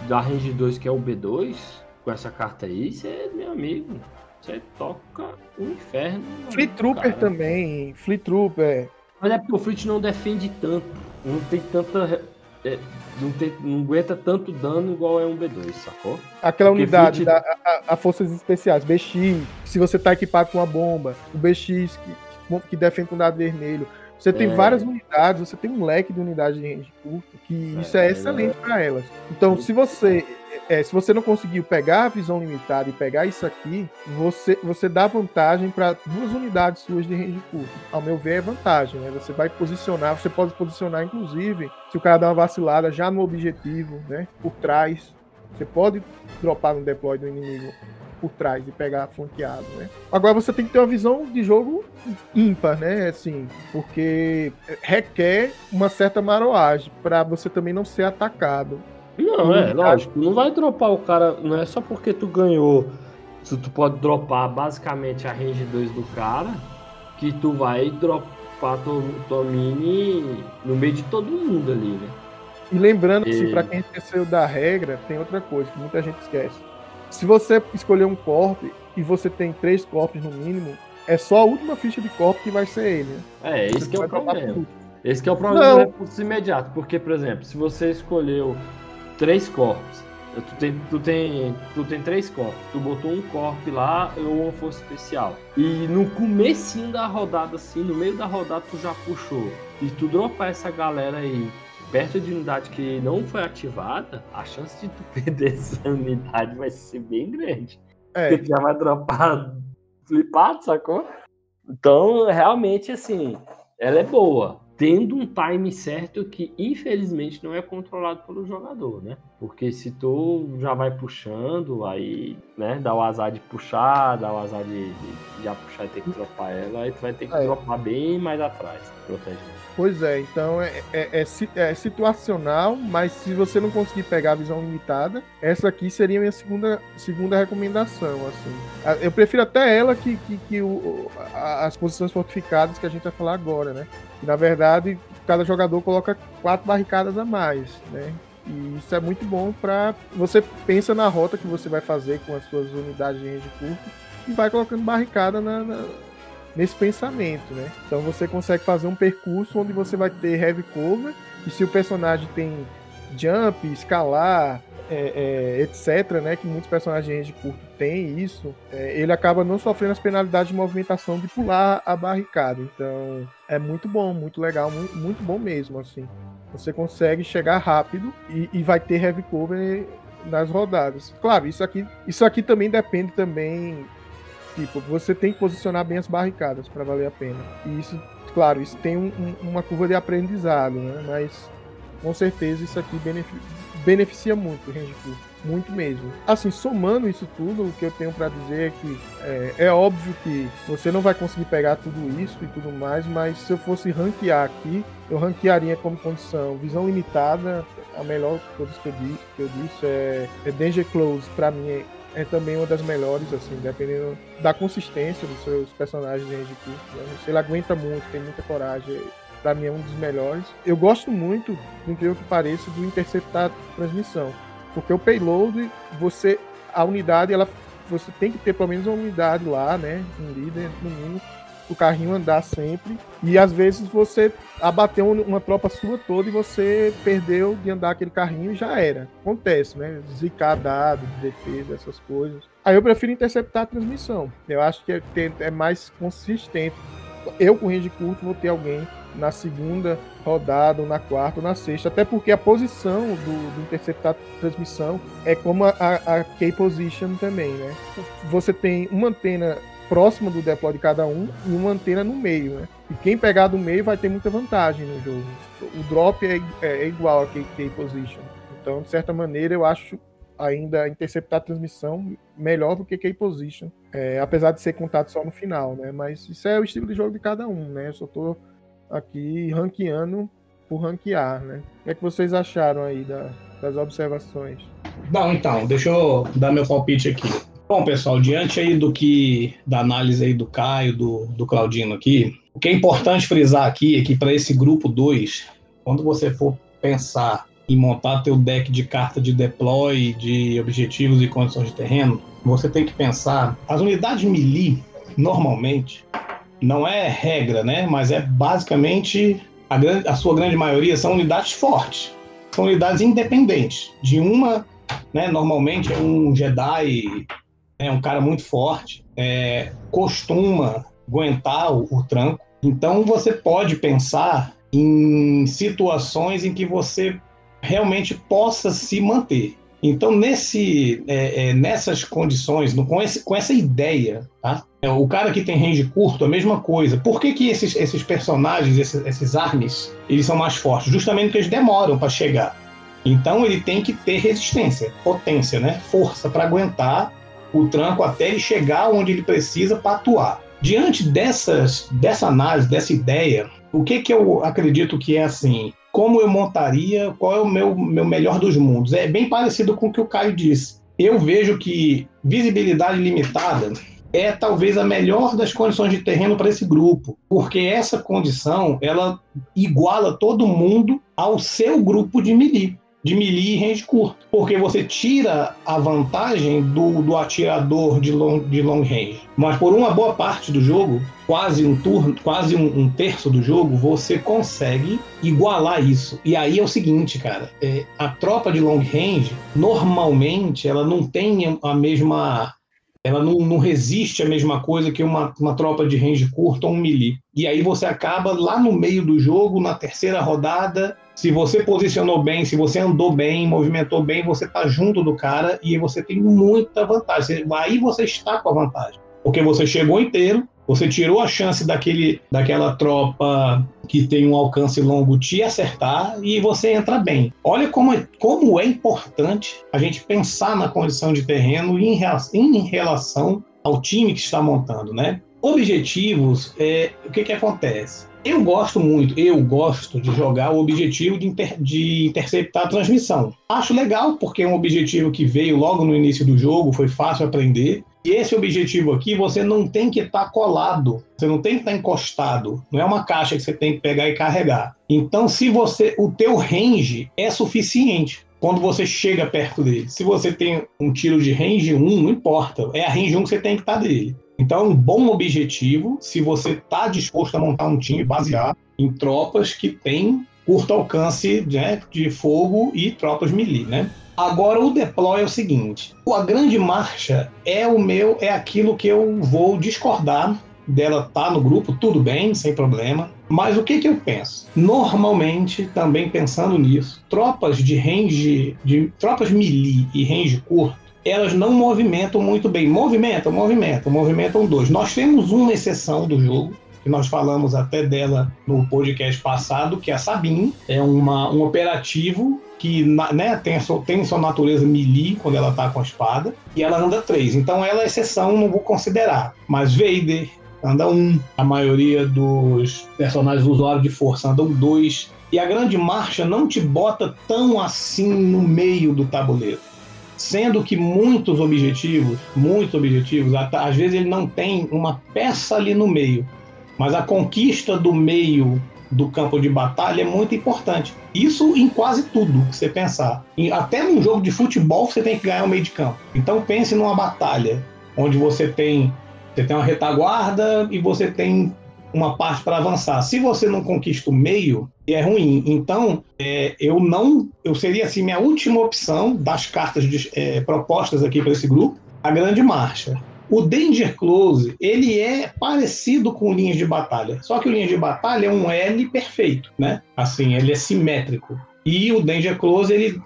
da range 2, que é o B2, com essa carta aí, você, meu amigo, você toca o inferno. Fleet Trooper cara. também, Fleet Trooper. Mas é porque o Fleet não defende tanto não tem tanta. É, não, tem, não aguenta tanto dano igual é um B2, sacou? Aquela Porque unidade, da, a, a, Forças Especiais, BX, se você tá equipado com uma bomba, o BX que, que defende com dado vermelho. Você tem é. várias unidades, você tem um leque de unidades de range curto, que isso é, é excelente para elas. Então, se você é, se você não conseguiu pegar a visão limitada e pegar isso aqui, você, você dá vantagem para duas unidades suas de range curto. Ao meu ver, é vantagem, né? Você vai posicionar, você pode posicionar, inclusive, se o cara dá uma vacilada já no objetivo, né? Por trás. Você pode dropar no deploy do inimigo por trás e pegar flanqueado, né? Agora você tem que ter uma visão de jogo ímpar, né? Assim, porque requer uma certa maroagem para você também não ser atacado. Não, é, lógico. Não vai dropar o cara. Não é só porque tu ganhou. Se tu pode dropar basicamente a range 2 do cara, que tu vai dropar tua, tua mini no meio de todo mundo ali, né? E lembrando que, e... pra quem esqueceu da regra, tem outra coisa que muita gente esquece. Se você escolher um corp e você tem três corpos no mínimo, é só a última ficha de corpo que vai ser ele. Né? É, esse que é o problema. Esse que é o problema recurso imediato. Porque, por exemplo, se você escolheu três corpos. Tu tem, tu, tem, tu tem três corpos. Tu botou um corpo lá ou uma força especial. E no comecinho da rodada, assim, no meio da rodada, tu já puxou. E tu dropar essa galera aí perto de unidade que não foi ativada, a chance de tu perder essa unidade vai ser bem grande. É. Porque tu já vai dropar flipado, sacou? Então, realmente, assim, ela é boa tendo um time certo que infelizmente não é controlado pelo jogador, né? Porque se tu já vai puxando, aí, né, dá o azar de puxar, dá o azar de, de já puxar e ter que dropar ela, aí tu vai ter que é. dropar bem mais atrás, protegendo. Pois é, então é, é, é, é, situacional, mas se você não conseguir pegar a visão limitada, essa aqui seria a minha segunda, segunda recomendação. Assim. Eu prefiro até ela que, que, que o, as posições fortificadas que a gente vai falar agora, né? E, na verdade, cada jogador coloca quatro barricadas a mais, né? E isso é muito bom para você pensa na rota que você vai fazer com as suas unidades de range curto e vai colocando barricada na, na, nesse pensamento, né? Então você consegue fazer um percurso onde você vai ter heavy cover e se o personagem tem jump, escalar, é, é, etc., né, que muitos personagens de curto têm isso, é, ele acaba não sofrendo as penalidades de movimentação de pular a barricada. Então, é muito bom, muito legal, muito, muito bom mesmo, assim. Você consegue chegar rápido e, e, vai ter heavy cover nas rodadas. Claro, isso aqui, isso aqui também depende também tipo, você tem que posicionar bem as barricadas para valer a pena. E isso, claro, isso tem um, um, uma curva de aprendizado, né? Mas com certeza isso aqui beneficia, beneficia muito o range curto muito mesmo. Assim, somando isso tudo, o que eu tenho para dizer é que é, é, óbvio que você não vai conseguir pegar tudo isso e tudo mais, mas se eu fosse ranquear aqui, eu ranquearia como condição visão limitada, a melhor de todas que eu, disse, é, é Danger Close, para mim é, é, também uma das melhores, assim, dependendo da consistência dos seus personagens em Curto. Né? Ele aguenta muito, tem muita coragem, para mim é um dos melhores. Eu gosto muito, do que pareça, do interceptar transmissão. Porque o payload, você. A unidade, ela. Você tem que ter pelo menos uma unidade lá, né? Um líder, no mínimo, o carrinho andar sempre. E às vezes você abateu uma tropa sua toda e você perdeu de andar aquele carrinho e já era. Acontece, né? Zicar dado de defesa, essas coisas. Aí eu prefiro interceptar a transmissão. Eu acho que é, é mais consistente. Eu com range curto vou ter alguém na segunda rodada, ou na quarta, ou na sexta, até porque a posição do, do interceptar transmissão é como a, a key position também, né? Você tem uma antena próxima do deploy de cada um e uma antena no meio, né? E quem pegar do meio vai ter muita vantagem no jogo. O drop é, é, é igual a key, key position. Então, de certa maneira, eu acho ainda interceptar a transmissão melhor do que key position, é, apesar de ser contado só no final, né? Mas isso é o estilo de jogo de cada um, né? Eu só tô aqui ranqueando por ranquear, né? O que, é que vocês acharam aí da, das observações? Bom, então, deixa eu dar meu palpite aqui. Bom, pessoal, diante aí do que da análise aí do Caio, do, do Claudino aqui, o que é importante frisar aqui é que para esse grupo 2, quando você for pensar em montar teu deck de carta de deploy, de objetivos e condições de terreno, você tem que pensar as unidades melee normalmente não é regra, né? Mas é basicamente a, grande, a sua grande maioria são unidades fortes, são unidades independentes. De uma, né? Normalmente é um Jedi, é um cara muito forte, é, costuma aguentar o, o tranco. Então você pode pensar em situações em que você realmente possa se manter. Então, nesse, é, é, nessas condições, no, com, esse, com essa ideia, tá? É, o cara que tem range curto, a mesma coisa. Por que, que esses, esses personagens, esses, esses armes, eles são mais fortes? Justamente porque eles demoram para chegar. Então, ele tem que ter resistência, potência, né? força para aguentar o tranco até ele chegar onde ele precisa para atuar. Diante dessas, dessa análise, dessa ideia, o que, que eu acredito que é assim? Como eu montaria, qual é o meu, meu melhor dos mundos. É bem parecido com o que o Caio disse. Eu vejo que visibilidade limitada é talvez a melhor das condições de terreno para esse grupo, porque essa condição ela iguala todo mundo ao seu grupo de melee de melee e range curto, porque você tira a vantagem do, do atirador de long, de long range. Mas por uma boa parte do jogo, quase um turno, quase um, um terço do jogo, você consegue igualar isso. E aí é o seguinte, cara, é, a tropa de long range normalmente ela não tem a mesma ela não, não, resiste a mesma coisa que uma, uma tropa de range curto ou um melee. E aí você acaba lá no meio do jogo, na terceira rodada, se você posicionou bem, se você andou bem, movimentou bem, você está junto do cara e você tem muita vantagem. Aí você está com a vantagem. Porque você chegou inteiro, você tirou a chance daquele, daquela tropa que tem um alcance longo te acertar e você entra bem. Olha como é, como é importante a gente pensar na condição de terreno em, em relação ao time que está montando, né? Objetivos, é, o que, que acontece? Eu gosto muito, eu gosto de jogar o objetivo de, inter, de, interceptar a transmissão. Acho legal, porque é um objetivo que veio logo no início do jogo, foi fácil aprender. E esse objetivo aqui, você não tem que estar tá colado, você não tem que estar tá encostado. Não é uma caixa que você tem que pegar e carregar. Então, se você, o teu range é suficiente quando você chega perto dele. Se você tem um tiro de range 1, não importa, é a range 1 que você tem que estar tá dele. Então, é um bom objetivo se você está disposto a montar um time baseado em tropas que têm curto alcance né, de fogo e tropas melee, né? Agora o deploy é o seguinte: a grande marcha é o meu, é aquilo que eu vou discordar dela tá no grupo, tudo bem, sem problema. Mas o que, que eu penso? Normalmente, também pensando nisso, tropas de range, de tropas melee e range curto, elas não movimentam muito bem. Movimentam, movimentam, movimentam dois. Nós temos uma exceção do jogo, que nós falamos até dela no podcast passado, que é a Sabine. É uma, um operativo que né, tem, sua, tem sua natureza melee quando ela tá com a espada, e ela anda três. Então ela é exceção, não vou considerar. Mas Vader anda um, a maioria dos personagens usuários de força andam dois, e a grande marcha não te bota tão assim no meio do tabuleiro. Sendo que muitos objetivos, muitos objetivos, às vezes ele não tem uma peça ali no meio. Mas a conquista do meio do campo de batalha é muito importante. Isso em quase tudo que você pensar. Até num jogo de futebol você tem que ganhar o meio de campo. Então pense numa batalha onde você tem você tem uma retaguarda e você tem uma parte para avançar. Se você não conquista o meio, é ruim. Então, é, eu não, eu seria assim minha última opção das cartas de, é, propostas aqui para esse grupo, a Grande Marcha. O Danger Close, ele é parecido com linhas de batalha, só que o linha de batalha é um L perfeito, né? Assim, ele é simétrico. E o Danger Close, ele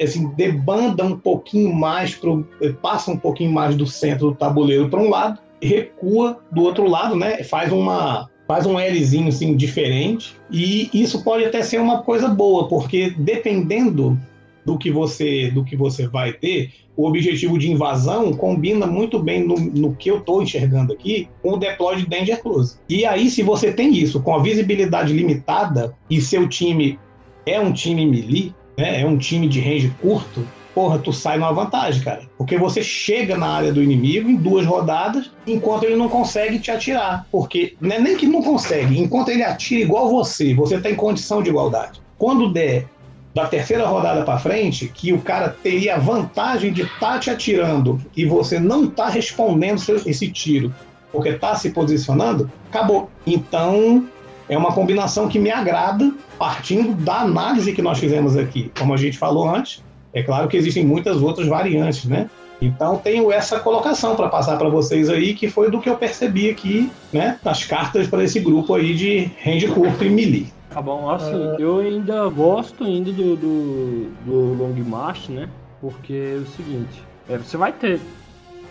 assim, debanda um pouquinho mais, pro, passa um pouquinho mais do centro do tabuleiro para um lado, recua do outro lado, né? Faz uma faz um Lzinho assim diferente e isso pode até ser uma coisa boa, porque dependendo do que você do que você vai ter, o objetivo de invasão combina muito bem no, no que eu estou enxergando aqui com o deploy de Danger Close. E aí, se você tem isso com a visibilidade limitada e seu time é um time melee, né, é um time de range curto, porra, tu sai numa vantagem, cara. Porque você chega na área do inimigo em duas rodadas, enquanto ele não consegue te atirar. Porque não é nem que não consegue, enquanto ele atira igual você, você tem condição de igualdade. Quando der da terceira rodada para frente, que o cara teria a vantagem de estar tá te atirando e você não tá respondendo esse tiro, porque tá se posicionando, acabou. Então, é uma combinação que me agrada, partindo da análise que nós fizemos aqui. Como a gente falou antes, é claro que existem muitas outras variantes, né? Então tenho essa colocação para passar para vocês aí, que foi do que eu percebi aqui, né, nas cartas para esse grupo aí de range curto e melee. Tá bom, assim, uh... eu ainda gosto ainda do, do, do Long March, né? Porque é o seguinte, é, você vai ter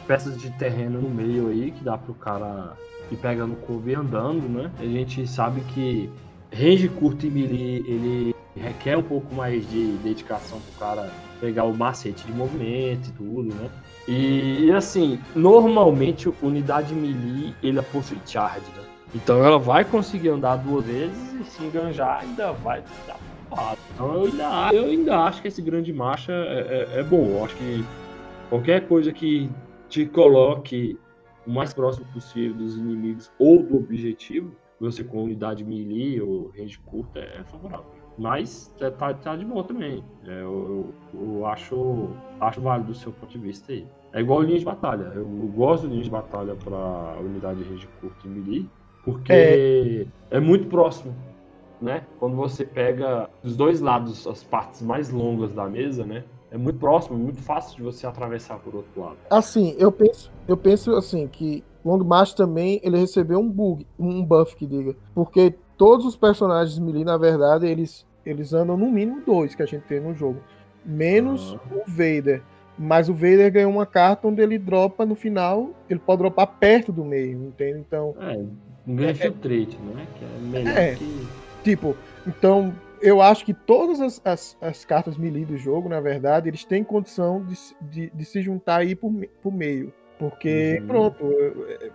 peças de terreno no meio aí que dá pro cara ir pegando curva e andando, né? A gente sabe que range curto e melee, ele requer um pouco mais de dedicação pro cara pegar o macete de movimento e tudo, né? E, e assim, normalmente unidade melee, ele é possui charge, né? Então ela vai conseguir andar duas vezes e se enganjar ainda vai dar porrada. Então eu ainda, eu ainda acho que esse grande marcha é, é, é bom. Eu acho que qualquer coisa que te coloque o mais próximo possível dos inimigos ou do objetivo, você com unidade melee ou range curta, é favorável. Mas é, tá, tá de bom também. É, eu, eu, eu, acho, acho válido do seu ponto de vista aí. É igual linha de batalha. Eu, eu gosto de linha de batalha para unidade range curta e melee, porque é. é muito próximo, né? Quando você pega dos dois lados as partes mais longas da mesa, né? É muito próximo, muito fácil de você atravessar por outro lado. Assim, eu penso, eu penso assim que Long March também ele recebeu um bug, um buff que diga, porque todos os personagens melee na verdade eles eles andam no mínimo dois que a gente tem no jogo, menos o Vader. Mas o Vader ganhou uma carta onde ele dropa no final, ele pode dropar perto do meio, entende? Então. É, ganha é, filtrate, né? Que é melhor é, que... Tipo, então eu acho que todas as, as, as, cartas melee do jogo, na verdade, eles têm condição de, de, de se juntar aí por, por meio. Porque, uhum. pronto,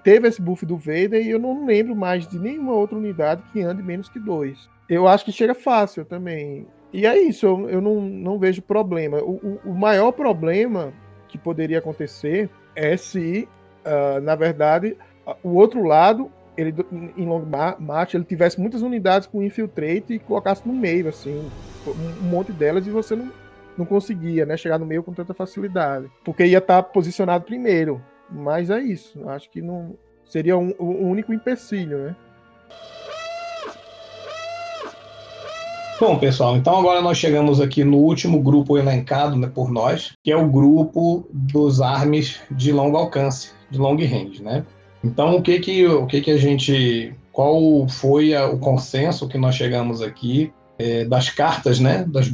teve esse buff do Vader e eu não lembro mais de nenhuma outra unidade que ande menos que dois. Eu acho que chega fácil também. E é isso, eu, eu não, não vejo problema. O, o, o maior problema que poderia acontecer é se, uh, na verdade, o outro lado ele em long march ele tivesse muitas unidades com infiltrate e colocasse no meio assim um monte delas e você não, não conseguia né chegar no meio com tanta facilidade porque ia estar tá posicionado primeiro mas é isso acho que não seria um, o único empecilho né Bom, pessoal, então agora nós chegamos aqui no último grupo elencado né, por nós, que é o grupo dos armes de longo alcance, de long range, né? Então, o que que, o que, que a gente. Qual foi a, o consenso que nós chegamos aqui é, das cartas, né? Das,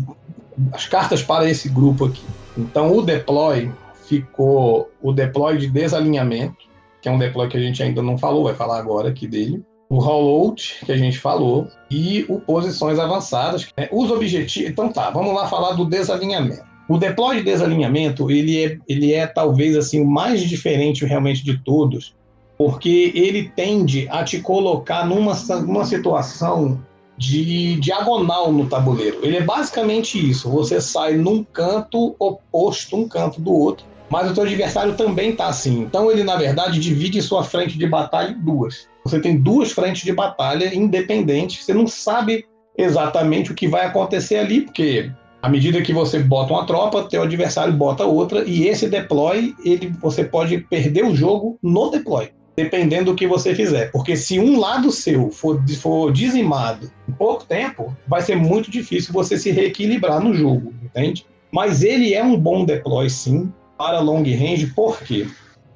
as cartas para esse grupo aqui. Então o deploy ficou o deploy de desalinhamento, que é um deploy que a gente ainda não falou, vai falar agora aqui dele. O rollout, que a gente falou, e o posições avançadas. É, os objetivos. Então tá, vamos lá falar do desalinhamento. O deploy de desalinhamento, ele é, ele é talvez assim o mais diferente realmente de todos, porque ele tende a te colocar numa, numa situação de diagonal no tabuleiro. Ele é basicamente isso. Você sai num canto oposto um canto do outro, mas o teu adversário também está assim. Então ele na verdade divide sua frente de batalha em duas. Você tem duas frentes de batalha independentes. Você não sabe exatamente o que vai acontecer ali, porque à medida que você bota uma tropa, teu adversário bota outra, e esse deploy, ele, você pode perder o jogo no deploy dependendo do que você fizer. Porque se um lado seu for, for dizimado em pouco tempo, vai ser muito difícil você se reequilibrar no jogo, entende? Mas ele é um bom deploy, sim, para long range, por quê?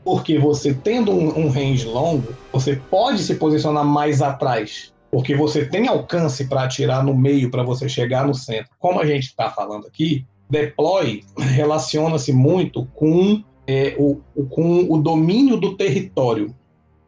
Porque você tendo um, um range longo, você pode se posicionar mais atrás, porque você tem alcance para atirar no meio para você chegar no centro. Como a gente está falando aqui, deploy relaciona-se muito com, é, o, com o domínio do território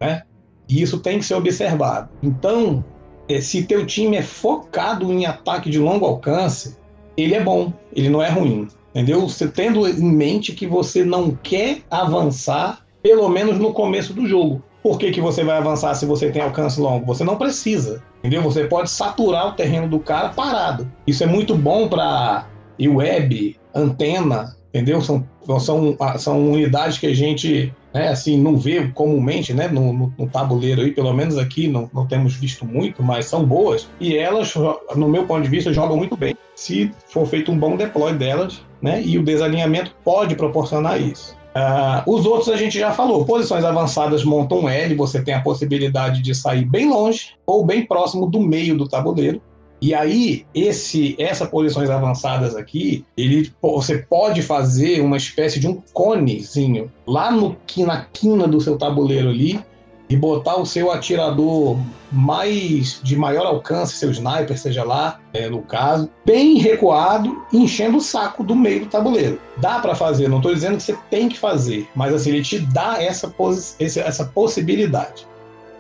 né? E isso tem que ser observado. Então, é, se teu time é focado em ataque de longo alcance, ele é bom, ele não é ruim, entendeu? Você tendo em mente que você não quer avançar, pelo menos no começo do jogo. Por que, que você vai avançar se você tem alcance longo? Você não precisa, entendeu? Você pode saturar o terreno do cara parado. Isso é muito bom para web, antena, entendeu? São, são, são unidades que a gente né, assim, não vê comumente né, no, no, no, tabuleiro aí, pelo menos aqui não, não temos visto muito, mas são boas. E elas, no meu ponto de vista, jogam muito bem se for feito um bom deploy delas, né? E o desalinhamento pode proporcionar isso. Uh, os outros a gente já falou. Posições avançadas montam um L, você tem a possibilidade de sair bem longe ou bem próximo do meio do tabuleiro. E aí, esse, essas posições avançadas aqui, ele, você pode fazer uma espécie de um conezinho lá no, na quina do seu tabuleiro ali e botar o seu atirador mais de maior alcance, seu sniper, seja lá, é, no caso, bem recuado, enchendo o saco do meio do tabuleiro. Dá para fazer, não estou dizendo que você tem que fazer, mas assim, ele te dá essa, essa possibilidade.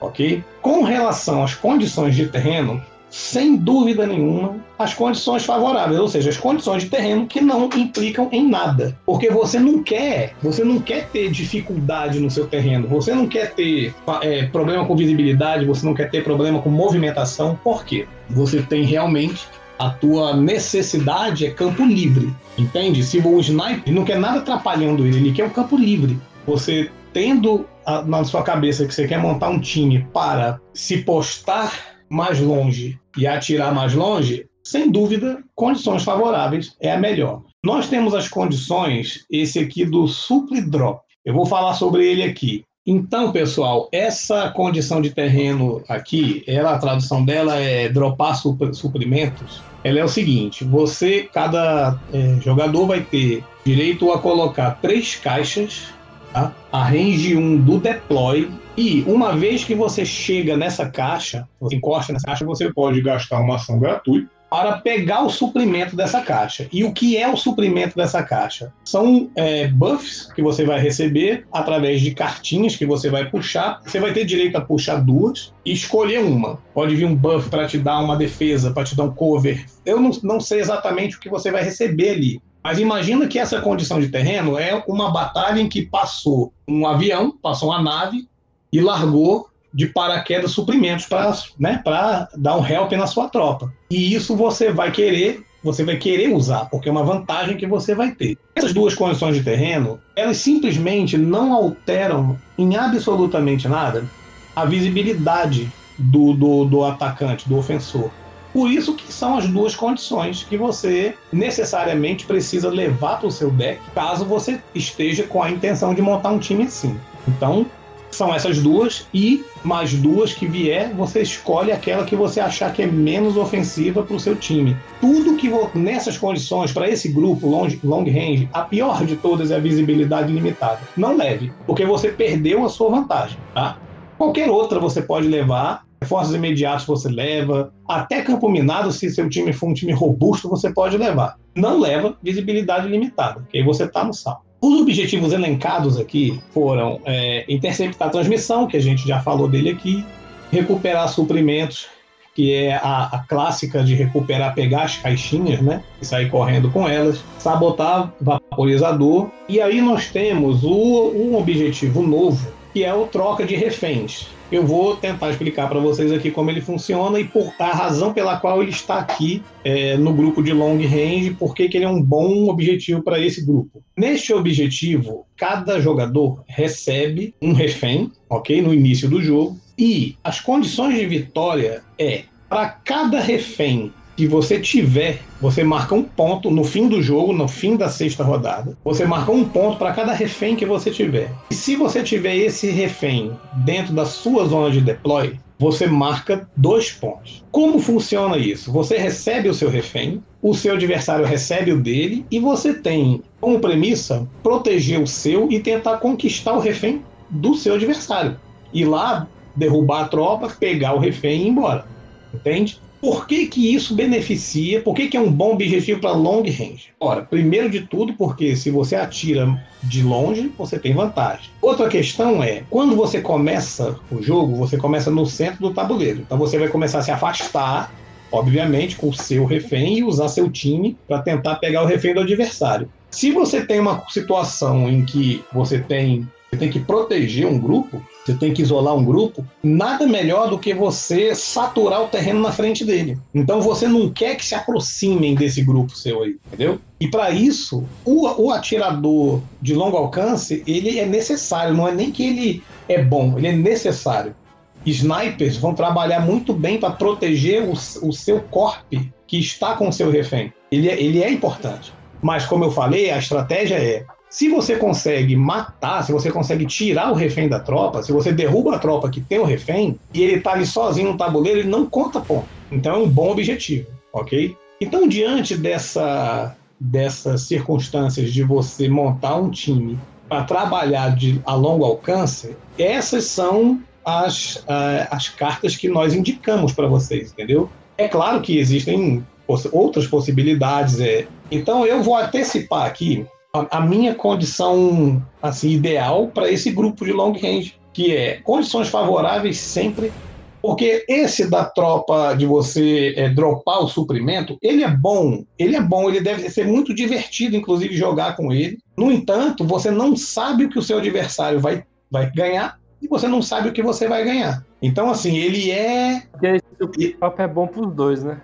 Ok? Com relação às condições de terreno, sem dúvida nenhuma, as condições favoráveis, ou seja, as condições de terreno que não implicam em nada. Porque você não quer, você não quer ter dificuldade no seu terreno, você não quer ter é, problema com visibilidade, você não quer ter problema com movimentação. Por quê? Você tem realmente a tua necessidade é campo livre, entende? Se o sniper não quer nada atrapalhando ele, ele quer o campo livre. Você tendo a, na sua cabeça que você quer montar um time para se postar mais longe e atirar mais longe, sem dúvida, condições favoráveis é a melhor. Nós temos as condições, esse aqui do supply drop. Eu vou falar sobre ele aqui. Então, pessoal, essa condição de terreno aqui, ela, a tradução dela é dropar suprimentos. Ela é o seguinte: você, cada é, jogador vai ter direito a colocar três caixas, tá? a range 1 do deploy e uma vez que você chega nessa caixa, você encosta nessa caixa, você pode gastar uma ação gratuita para pegar o suprimento dessa caixa. E o que é o suprimento dessa caixa? São é, buffs que você vai receber através de cartinhas que você vai puxar. Você vai ter direito a puxar duas e escolher uma. Pode vir um buff para te dar uma defesa, para te dar um cover. Eu não, não sei exatamente o que você vai receber ali. Mas imagina que essa condição de terreno é uma batalha em que passou um avião, passou uma nave, e largou de paraquedas suprimentos para né, dar um help na sua tropa. E isso você vai querer, você vai querer usar, porque é uma vantagem que você vai ter. Essas duas condições de terreno, elas simplesmente não alteram em absolutamente nada a visibilidade do, do, do atacante, do ofensor. Por isso que são as duas condições que você necessariamente precisa levar para o seu deck, caso você esteja com a intenção de montar um time assim. Então, são essas duas e mais duas que vier, você escolhe aquela que você achar que é menos ofensiva para o seu time. Tudo que nessas condições para esse grupo long, long range, a pior de todas é a visibilidade limitada. Não leve, porque você perdeu a sua vantagem, tá? Qualquer outra você pode levar, reforços imediatos você leva, até campo minado, se seu time for um time robusto, você pode levar. Não leva visibilidade limitada, porque aí você está no sal. Os objetivos elencados aqui foram é, interceptar a transmissão, que a gente já falou dele aqui, recuperar suprimentos, que é a, a, clássica de recuperar, pegar as caixinhas, né? E sair correndo com elas, sabotar vaporizador. E aí nós temos o, um objetivo novo, que é o troca de reféns. Eu vou tentar explicar para vocês aqui como ele funciona e por a razão pela qual ele está aqui é, no grupo de long range, porque ele é um bom objetivo para esse grupo. Neste objetivo, cada jogador recebe um refém, ok, no início do jogo, e as condições de vitória é para cada refém que você tiver, você marca um ponto no fim do jogo, no fim da sexta rodada. Você marca um ponto para cada refém que você tiver. E se você tiver esse refém dentro da sua zona de deploy, você marca dois pontos. Como funciona isso? Você recebe o seu refém, o seu adversário recebe o dele, e você tem como premissa proteger o seu e tentar conquistar o refém do seu adversário. Ir lá, derrubar a tropa, pegar o refém e ir embora. Entende? Por que, que isso beneficia? Por que, que é um bom objetivo para long range? Ora, primeiro de tudo, porque se você atira de longe, você tem vantagem. Outra questão é, quando você começa o jogo, você começa no centro do tabuleiro. Então você vai começar a se afastar, obviamente, com o seu refém e usar seu time para tentar pegar o refém do adversário. Se você tem uma situação em que você tem você tem que proteger um grupo, você tem que isolar um grupo, nada melhor do que você saturar o terreno na frente dele. Então você não quer que se aproximem desse grupo seu aí, entendeu? E para isso, o, o, atirador de longo alcance, ele é necessário, não é nem que ele é bom, ele é necessário. Snipers vão trabalhar muito bem para proteger o, o seu corpo que está com o seu refém. Ele é, ele é importante. Mas, como eu falei, a estratégia é se você consegue matar, se você consegue tirar o refém da tropa, se você derruba a tropa que tem o refém e ele tá ali sozinho no tabuleiro, ele não conta ponto. Então é um bom objetivo, ok? Então, diante dessa, dessas circunstâncias de você montar um time para trabalhar de, a longo alcance, essas são as, as cartas que nós indicamos para vocês, entendeu? É claro que existem outras possibilidades. É. Então, eu vou antecipar aqui a, a minha condição assim ideal para esse grupo de long range, que é condições favoráveis sempre, porque esse da tropa de você é, dropar o suprimento, ele é bom, ele é bom, ele deve ser muito divertido, inclusive, jogar com ele. No entanto, você não sabe o que o seu adversário vai, vai ganhar e você não sabe o que você vai ganhar. Então, assim, ele é. Porque esse é bom para os dois, né?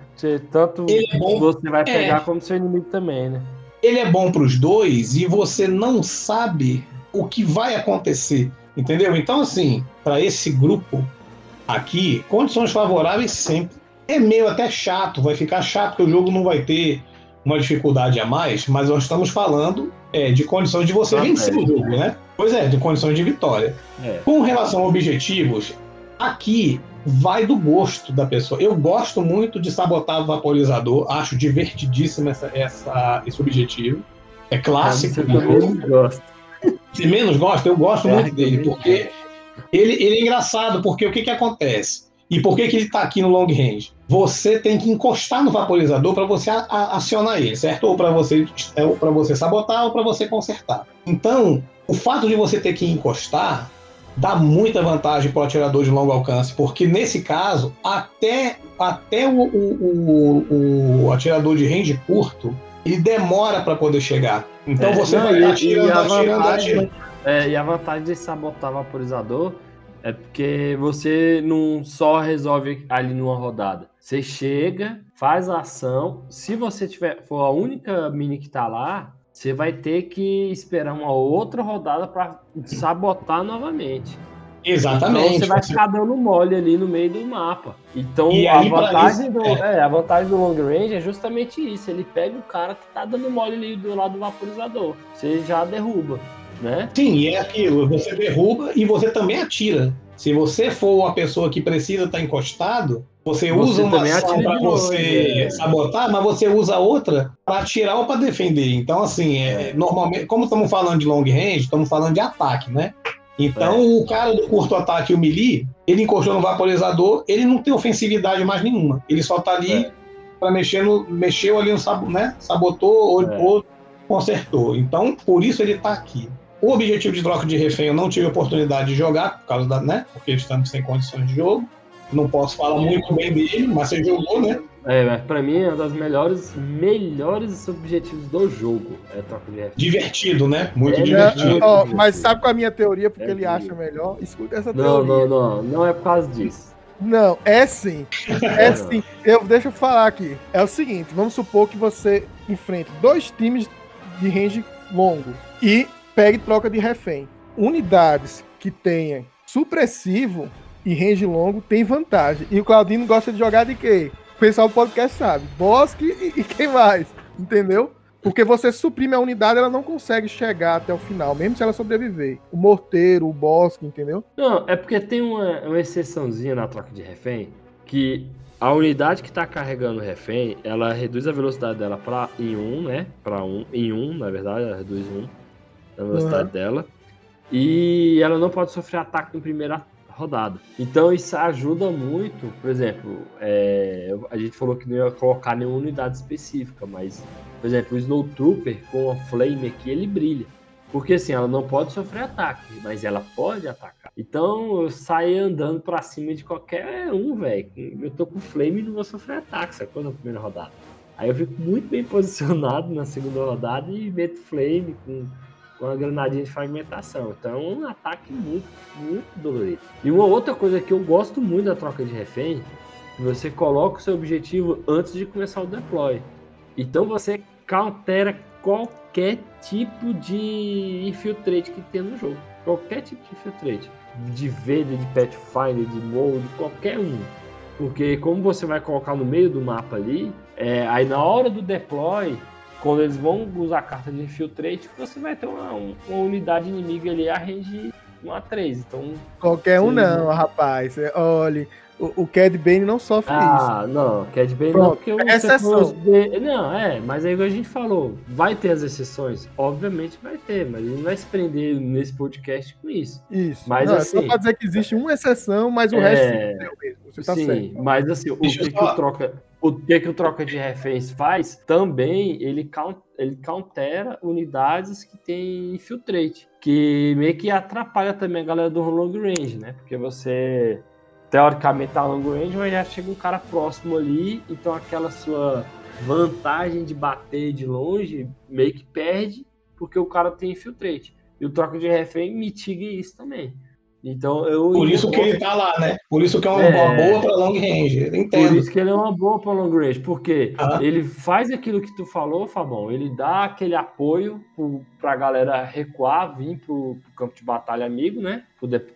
Tanto é bom... você vai pegar é... como seu inimigo também, né? Ele é bom para os dois e você não sabe o que vai acontecer, entendeu? Então, assim, para esse grupo aqui, condições favoráveis sempre. É meio até chato, vai ficar chato que o jogo não vai ter uma dificuldade a mais, mas nós estamos falando é, de condições de você ah, vencer é. o jogo, né? Pois é, de condições de vitória. É. Com relação a objetivos, aqui vai do gosto da pessoa. Eu gosto muito de sabotar o vaporizador, acho divertidíssimo essa, essa, esse objetivo. É clássico. Você menos gosta. Se menos gosta, eu gosto é, muito dele, porque ele, ele é engraçado, porque o que, que acontece? E por que, que ele está aqui no long range? Você tem que encostar no vaporizador para você a, a, acionar ele, certo? Ou para você, é, ou você sabotar ou para você consertar. Então, o fato de você ter que encostar dá muita vantagem para o atirador de longo alcance, porque nesse caso, até, até o, o, o, o atirador de range curto, ele demora para poder chegar. Então é, você não, vai e, atirando, e atirando, atirando. É, e a vantagem de sabotar vaporizador é porque você não só resolve ali numa rodada. Você chega, faz a ação. Se você tiver for a única mini que tá lá, você vai ter que esperar uma outra rodada para sabotar novamente. Exatamente. Então você vai ficar dando mole ali no meio do mapa. Então a vantagem, isso, do, é. É, a vantagem do long range é justamente isso. Ele pega o cara que tá dando mole ali do lado do vaporizador. Você já derruba, né? Sim, e é aquilo. Você derruba e você também atira. Se você for a pessoa que precisa estar tá encostado, você, você usa uma ação para você sabotar, mas você usa outra para atirar ou para defender. Então, assim, é, normalmente, como estamos falando de long range, estamos falando de ataque, né? Então, é. o cara do curto ataque, o melee, ele encostou no vaporizador, ele não tem ofensividade mais nenhuma. Ele só tá ali é. para mexer no. Mexeu ali no né? Sabotou ou, é. ou, consertou. Então, por isso ele tá aqui. O objetivo de troca de refém eu não tive oportunidade de jogar, por causa da, né? Porque estamos sem condições de jogo. Não posso falar muito bem dele, mas você jogou, né? É, mas pra mim é uma das melhores, melhores objetivos do jogo. É troca de refém. Divertido, né? Muito é, divertido. Ó, mas sabe qual é a minha teoria? Porque é ele acha melhor? Escuta essa não, teoria. Não, não, não. Não é por causa disso. Não, é sim. É sim. Eu, deixa eu falar aqui. É o seguinte: vamos supor que você enfrente dois times de range longo e pegue troca de refém. Unidades que tenham supressivo e range longo tem vantagem. E o Claudino gosta de jogar de quê? O pessoal do podcast sabe. Bosque e, e quem mais? Entendeu? Porque você suprime a unidade, ela não consegue chegar até o final, mesmo se ela sobreviver. O morteiro, o bosque, entendeu? Não, é porque tem uma, uma exceçãozinha na troca de refém que a unidade que está carregando o refém, ela reduz a velocidade dela para em 1, né? Para 1, em 1, na verdade, ela reduz 1 a velocidade uhum. dela. E ela não pode sofrer ataque no primeiro rodada. Então isso ajuda muito, por exemplo, é, a gente falou que não ia colocar nenhuma unidade específica, mas, por exemplo, o Snowtrooper com a Flame aqui, ele brilha. Porque assim, ela não pode sofrer ataque, mas ela pode atacar. Então eu saio andando pra cima de qualquer um, velho. Eu tô com Flame e não vou sofrer ataque, sacou? Na primeira rodada. Aí eu fico muito bem posicionado na segunda rodada e meto Flame com com a granadinha de fragmentação. Então é um ataque muito, muito dolorido. E uma outra coisa que eu gosto muito da troca de refém, você coloca o seu objetivo antes de começar o deploy. Então você cautera qualquer tipo de infiltrate que tem no jogo. Qualquer tipo de infiltrate. De Vader, de Pathfinder, de Mold, qualquer um. Porque como você vai colocar no meio do mapa ali, é, aí na hora do deploy, quando eles vão usar a carta de infiltrate, você vai ter uma, uma unidade inimiga ali a range 1 a 3. Então, Qualquer um não, rapaz. Olha, o, o Cad Bane não sofre ah, isso. Ah, não, Cad Bane Pronto, não, porque é exceção. De... Não, é, mas aí a gente falou, vai ter as exceções? Obviamente vai ter, mas ele não vai se prender nesse podcast com isso. Isso. Mas não, assim, é só pra dizer que existe uma exceção, mas o é... resto é o mesmo. Você tá sim, certo. mas assim, o que, que o troca o que, que o troca de reféns faz? Também ele, count, ele countera unidades que tem infiltrate, que meio que atrapalha também a galera do long range, né? Porque você teoricamente tá long range, mas já chega um cara próximo ali, então aquela sua vantagem de bater de longe meio que perde, porque o cara tem infiltrate. E o troca de refém mitiga isso também. Então eu. Por isso que ele tá lá, né? Por isso que é uma, é... boa para long range. Entendo. Por isso que ele é uma boa para long range, porque ah. ele faz aquilo que tu falou, Fabão. Ele dá aquele apoio para a galera recuar, vir pro, pro campo de batalha amigo, né?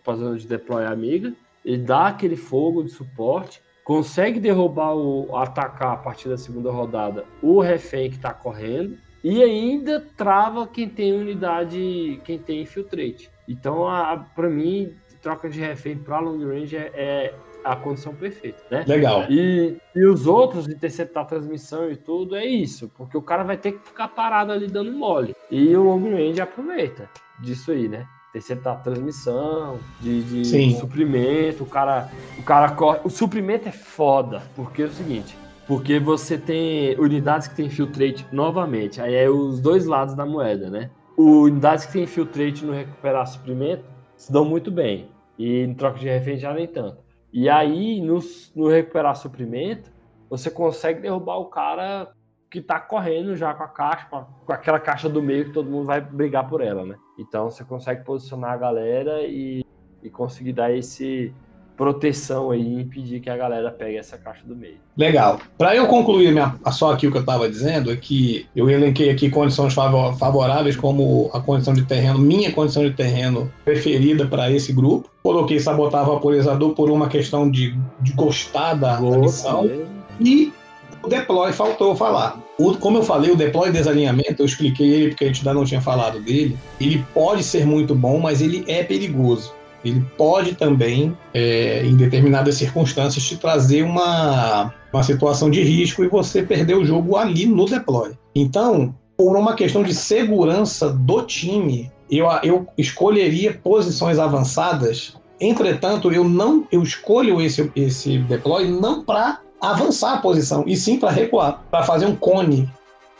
Para zona de deploy amiga. Ele dá aquele fogo de suporte, consegue derrubar o atacar a partir da segunda rodada o refém que está correndo e ainda trava quem tem unidade, quem tem infiltrate. Então, para mim, troca de refém para long range é, é, a condição perfeita, né? Legal. E, e os outros, interceptar a transmissão e tudo, é isso, porque o cara vai ter que ficar parado ali dando mole. E o long range aproveita disso aí, né? Interceptar a transmissão, de, de suprimento, o cara, o cara corre. O suprimento é foda, porque é o seguinte. Porque você tem unidades que tem infiltrate novamente. Aí é os dois lados da moeda, né? Unidades que tem infiltrate no recuperar suprimento se dão muito bem. E em troca de refém já nem tanto. E aí, no, no recuperar suprimento, você consegue derrubar o cara que tá correndo já com a caixa, com, aquela caixa do meio que todo mundo vai brigar por ela, né? Então você consegue posicionar a galera e, e conseguir dar esse, proteção aí e impedir que a galera pegue essa caixa do meio. Legal. Para eu concluir minha, só aqui o que eu estava dizendo, é que eu elenquei aqui condições favoráveis como a condição de terreno, minha condição de terreno preferida para esse grupo. Coloquei sabotar vaporizador por uma questão de, de gostar da, da missão. E o deploy faltou falar. O, como eu falei, o deploy desalinhamento, eu expliquei ele porque a gente ainda não tinha falado dele. Ele pode ser muito bom, mas ele é perigoso ele pode também, é, em determinadas circunstâncias, te trazer uma, uma situação de risco e você perder o jogo ali no deploy. Então, por uma questão de segurança do time, eu, eu escolheria posições avançadas. Entretanto, eu não eu escolho esse, esse deploy não para avançar a posição, e sim para recuar, para fazer um cone,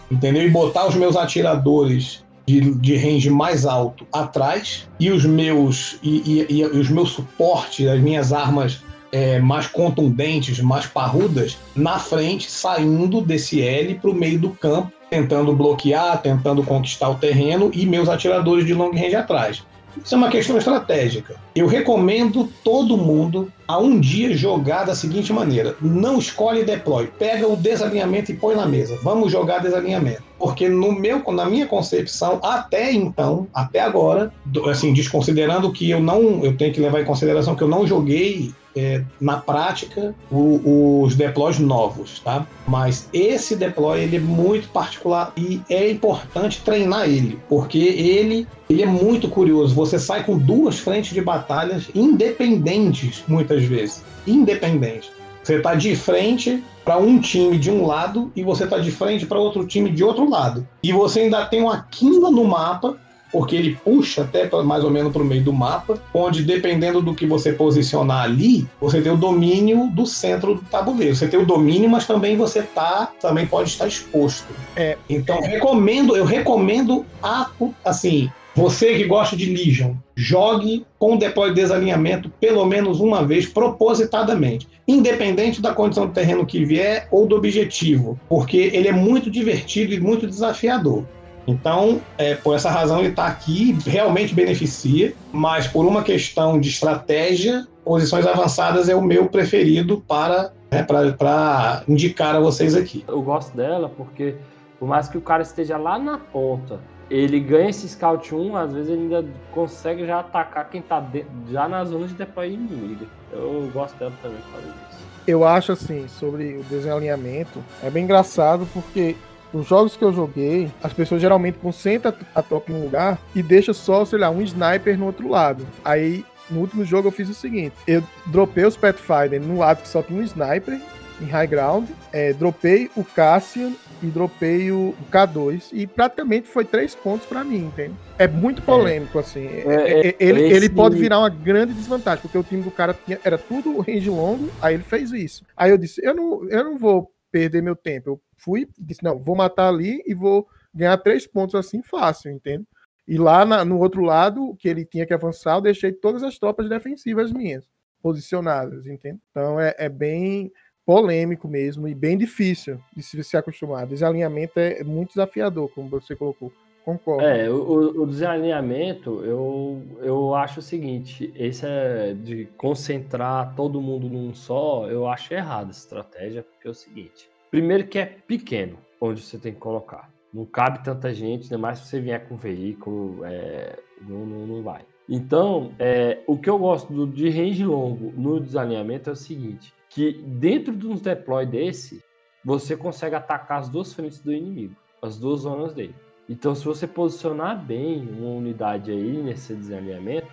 entendeu? E botar os meus atiradores de, de range mais alto atrás e os meus e, e, e os meus suportes, as minhas armas é, mais contundentes, mais parrudas, na frente, saindo desse L para o meio do campo, tentando bloquear, tentando conquistar o terreno e meus atiradores de long range atrás. Isso é uma questão estratégica. Eu recomendo todo mundo a um dia jogar da seguinte maneira: não escolhe deploy, pega o desalinhamento e põe na mesa. Vamos jogar desalinhamento. Porque no meu, na minha concepção, até então, até agora, assim, desconsiderando que eu não, eu tenho que levar em consideração que eu não joguei é, na prática o, os deploys novos, tá? Mas esse deploy ele é muito particular e é importante treinar ele, porque ele ele é muito curioso. Você sai com duas frentes de batalhas independentes, muitas vezes, independentes. Você está de frente para um time de um lado e você está de frente para outro time de outro lado. E você ainda tem uma quina no mapa porque ele puxa até pra, mais ou menos para o meio do mapa, onde dependendo do que você posicionar ali, você tem o domínio do centro do tabuleiro. Você tem o domínio, mas também você tá, também pode estar exposto. É. Então recomendo, eu recomendo a, assim, você que gosta de Legion, jogue com o deploy de desalinhamento pelo menos uma vez propositadamente, independente da condição do terreno que vier ou do objetivo, porque ele é muito divertido e muito desafiador. Então, é, por essa razão, ele está aqui, realmente beneficia, mas por uma questão de estratégia, posições avançadas é o meu preferido para, né, para indicar a vocês aqui. Eu gosto dela porque, por mais que o cara esteja lá na ponta, ele ganha esse scout 1, às vezes ele ainda consegue já atacar quem está já na zona de deploy inimiga. Eu gosto dela também por causa disso. Eu acho assim, sobre o desalinhamento, é bem engraçado porque nos jogos que eu joguei, as pessoas geralmente concentram a tropa em um lugar e deixa só, sei lá, um sniper no outro lado. Aí, no último jogo, eu fiz o seguinte: eu dropei os Pathfinder no lado que só tinha um sniper em high ground, é, dropei o Cassian e dropei o, o, K2 e praticamente foi três pontos para mim, entende? É muito polêmico, é. assim. É, é, é ele, esse... ele pode virar uma grande desvantagem, porque o time do cara tinha, era tudo range longo, aí ele fez isso. Aí eu disse, eu não, eu não vou perder meu tempo, eu fui, disse, não, vou matar ali e vou ganhar três pontos assim fácil, entende? E lá na, no outro lado, que ele tinha que avançar, eu deixei todas as tropas defensivas minhas posicionadas, entende? Então é, é bem polêmico mesmo e bem difícil de se, se acostumar. Desalinhamento é muito desafiador, como você colocou. Concordo. É, o, o desalinhamento, eu, eu acho o seguinte: esse é de concentrar todo mundo num só, eu acho errado essa estratégia, porque é o seguinte: Primeiro que é pequeno, onde você tem que colocar. Não cabe tanta gente, ainda mais se você vier com veículo, é, não, não, não, vai. Então, é, o que eu gosto do, de range longo no desalinhamento é o seguinte, que dentro de um deploy desse, você consegue atacar as duas frentes do inimigo, as duas zonas dele. Então, se você posicionar bem uma unidade aí nesse desalinhamento,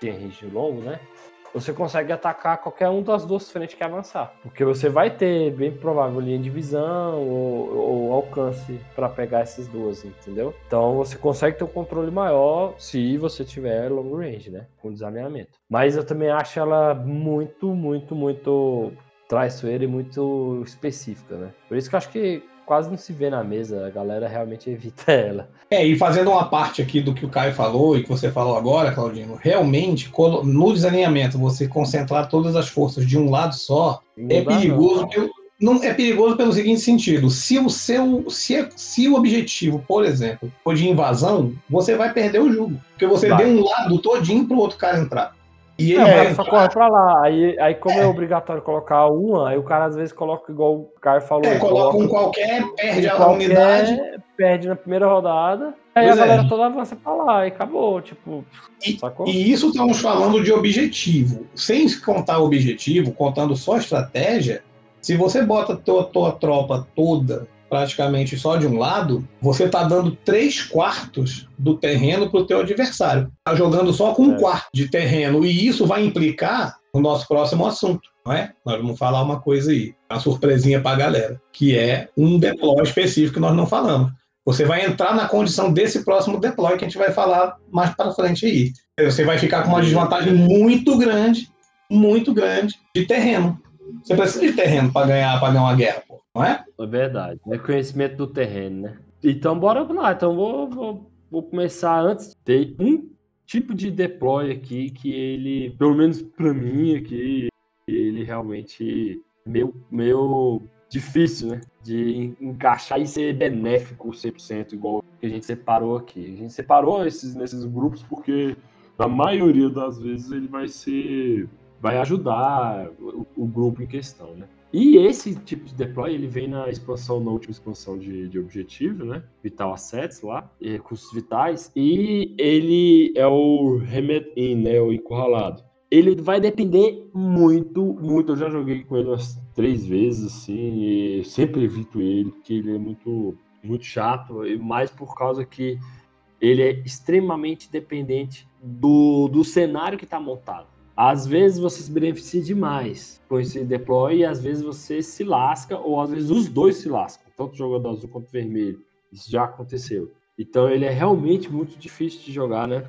tem range longo, né? Você consegue atacar qualquer um das duas frentes que avançar. Porque você vai ter, bem provável, linha de visão ou, ou alcance para pegar essas duas, entendeu? Então você consegue ter um controle maior se você tiver long range, né? Com desalinhamento. Mas eu também acho ela muito, muito, muito traiçoeira e muito específica, né? Por isso que eu acho que quase não se vê na mesa, a galera realmente evita ela. É, e fazendo uma parte aqui do que o Caio falou e que você falou agora, Claudino, realmente, no desalinhamento, você concentrar todas as forças de um lado só, não é perigoso. Não. não. é perigoso pelo seguinte sentido: se o seu, se, se o objetivo, por exemplo, for de invasão, você vai perder o jogo, porque você vai. deu um lado todinho para o outro cara entrar. E ele é, só corre pra lá. Aí, aí como é. é. obrigatório colocar uma, aí o cara às vezes coloca igual o Caio falou. É, coloca um qualquer, perde a qualquer, unidade. Perde na primeira rodada. Aí pois a galera é. toda avança pra lá e acabou, tipo. E, e, isso estamos falando de objetivo. Sem contar o objetivo, contando só estratégia, se você bota a tua, tua tropa toda praticamente só de um lado, você está dando três quartos do terreno para o teu adversário. Está jogando só com um é. quarto de terreno. E isso vai implicar no nosso próximo assunto, não é? Nós vamos falar uma coisa aí, uma surpresinha para a galera, que é um deploy específico que nós não falamos. Você vai entrar na condição desse próximo deploy que a gente vai falar mais para frente aí. Você vai ficar com uma desvantagem muito grande, muito grande de terreno. Você precisa de terreno para ganhar, para ganhar uma guerra, não é? É verdade. É conhecimento do terreno, né? Então bora lá. Então vou, vou, vou começar antes. Tem um tipo de deploy aqui que ele, pelo menos para mim aqui, ele realmente meio, meio difícil, né? De encaixar e ser benéfico 100%, igual que a gente separou aqui. A gente separou esses nesses grupos porque, na maioria das vezes, ele vai ser. vai ajudar o, o grupo em questão, né? E esse tipo de deploy, ele vem na expansão, na última expansão de, de objetivo, né? Vital Assets lá, recursos vitais. E ele é o Remed In, né? O encurralado ele vai depender muito, muito. Eu já joguei com ele umas três vezes, assim, e sempre evito ele, porque ele é muito, muito chato, e mais por causa que ele é extremamente dependente do, do cenário que está montado. Às vezes você se beneficia demais com esse deploy, e às vezes você se lasca, ou às vezes os dois se lascam, tanto o jogador azul quanto o vermelho. Isso já aconteceu. Então ele é realmente muito difícil de jogar, né?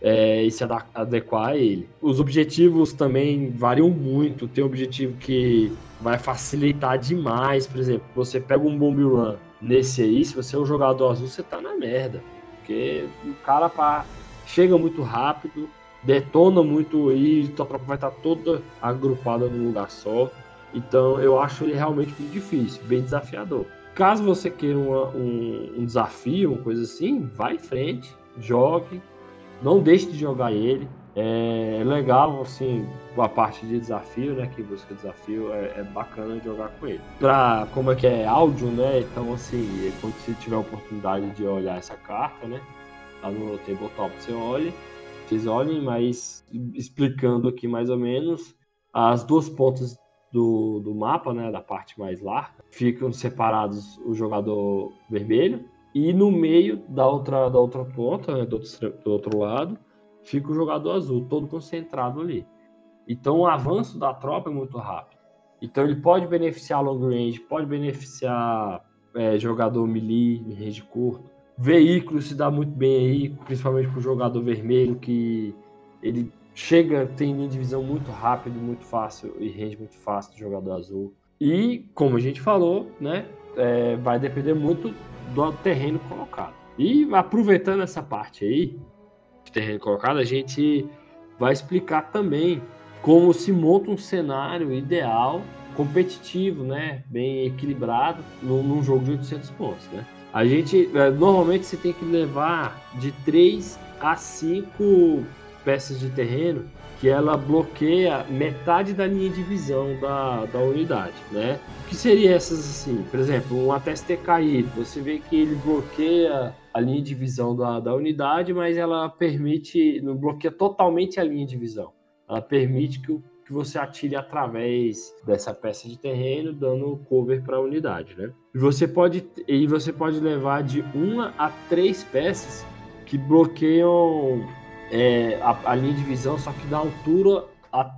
é, e se adequar a ele. Os objetivos também variam muito. Tem objetivo que vai facilitar demais. Por exemplo, você pega um Bomb Run nesse aí, se você é um jogador azul, você tá na merda. Porque o cara pá, chega muito rápido, detona muito aí, tua tropa vai estar tá toda agrupada num lugar só. Então eu acho ele realmente muito difícil, bem desafiador. Caso você queira uma, um, um desafio, uma coisa assim, vá em frente, jogue, não deixe de jogar ele. É legal, assim, a parte de desafio, né? Que busca desafio, é, é bacana jogar com ele. Pra, como é que é áudio, né? Então, assim, quando você tiver a oportunidade de olhar essa carta, né? Tá no tabletop, você olhe. Vocês olhem, mas explicando aqui mais ou menos, as duas pontas do, do mapa, né? Da parte mais larga, ficam separados o jogador vermelho e no meio da outra, da outra ponta, né, do, outro, do outro lado, fica o jogador azul, todo concentrado ali. Então o avanço da tropa é muito rápido. Então ele pode beneficiar long range, pode beneficiar é, jogador melee, range curto. Veículo se dá muito bem aí, principalmente para o jogador vermelho, que ele chega, tem linha de visão muito rápido, muito fácil e range muito fácil do jogador azul. E, como a gente falou, né, é, vai depender muito do terreno colocado. E aproveitando essa parte aí, de terreno colocado, a gente vai explicar também como se monta um cenário ideal, competitivo, né, bem equilibrado, num, num jogo de 800 pontos, né. A gente, é, normalmente você tem que levar de 3 a 5 peças de terreno que ela bloqueia metade da linha de visão da, da unidade, né? O que seria essas assim? Por exemplo, um ATST caído, você vê que ele bloqueia a linha de visão da, da unidade, mas ela permite, não bloqueia totalmente a linha de visão. Ela permite que, que você atire através dessa peça de terreno, dando cover para a unidade, né? E você pode, e você pode levar de uma a três peças que bloqueiam é, a, a, linha de visão, só que da altura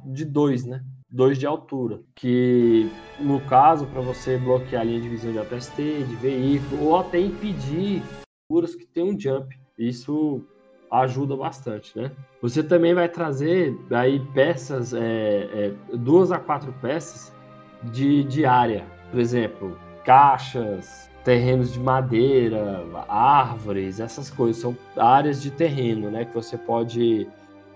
de 2, né? 2 de altura. Que, no caso, para você bloquear a linha de visão de ATST, de veículo, ou até impedir figuras que tem um jump. Isso ajuda bastante, né? Você também vai trazer aí peças, é, é, duas a quatro peças de, de área. Por exemplo, caixas, terrenos de madeira, árvores, essas coisas são áreas de terreno, né? Que você pode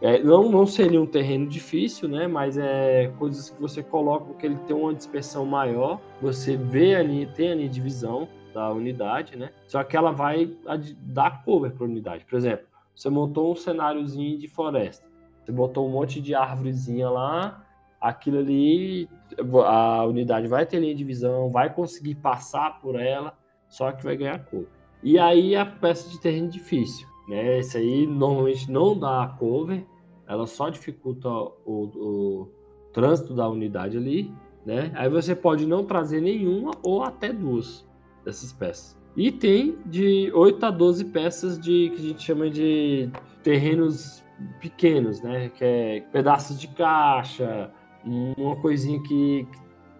é, não, não seria um terreno difícil, né? Mas é coisas que você coloca porque ele tem uma dispersão maior. Você vê ali, tem ali divisão da unidade, né? Só que ela vai dar cover para a unidade. Por exemplo, você montou um cenáriozinho de floresta. Você botou um monte de árvorezinha lá, aquilo ali, a unidade vai ter linha de visão, vai conseguir passar por ela, só que vai ganhar cor. E aí a peça de terreno difícil, né? Esse aí normalmente não dá cover, ela só dificulta o, o trânsito da unidade ali, né? Aí você pode não trazer nenhuma ou até duas dessas peças. E tem de 8 a 12 peças de que a gente chama de terrenos pequenos, né? Que é pedaços de caixa, uma coisinha que,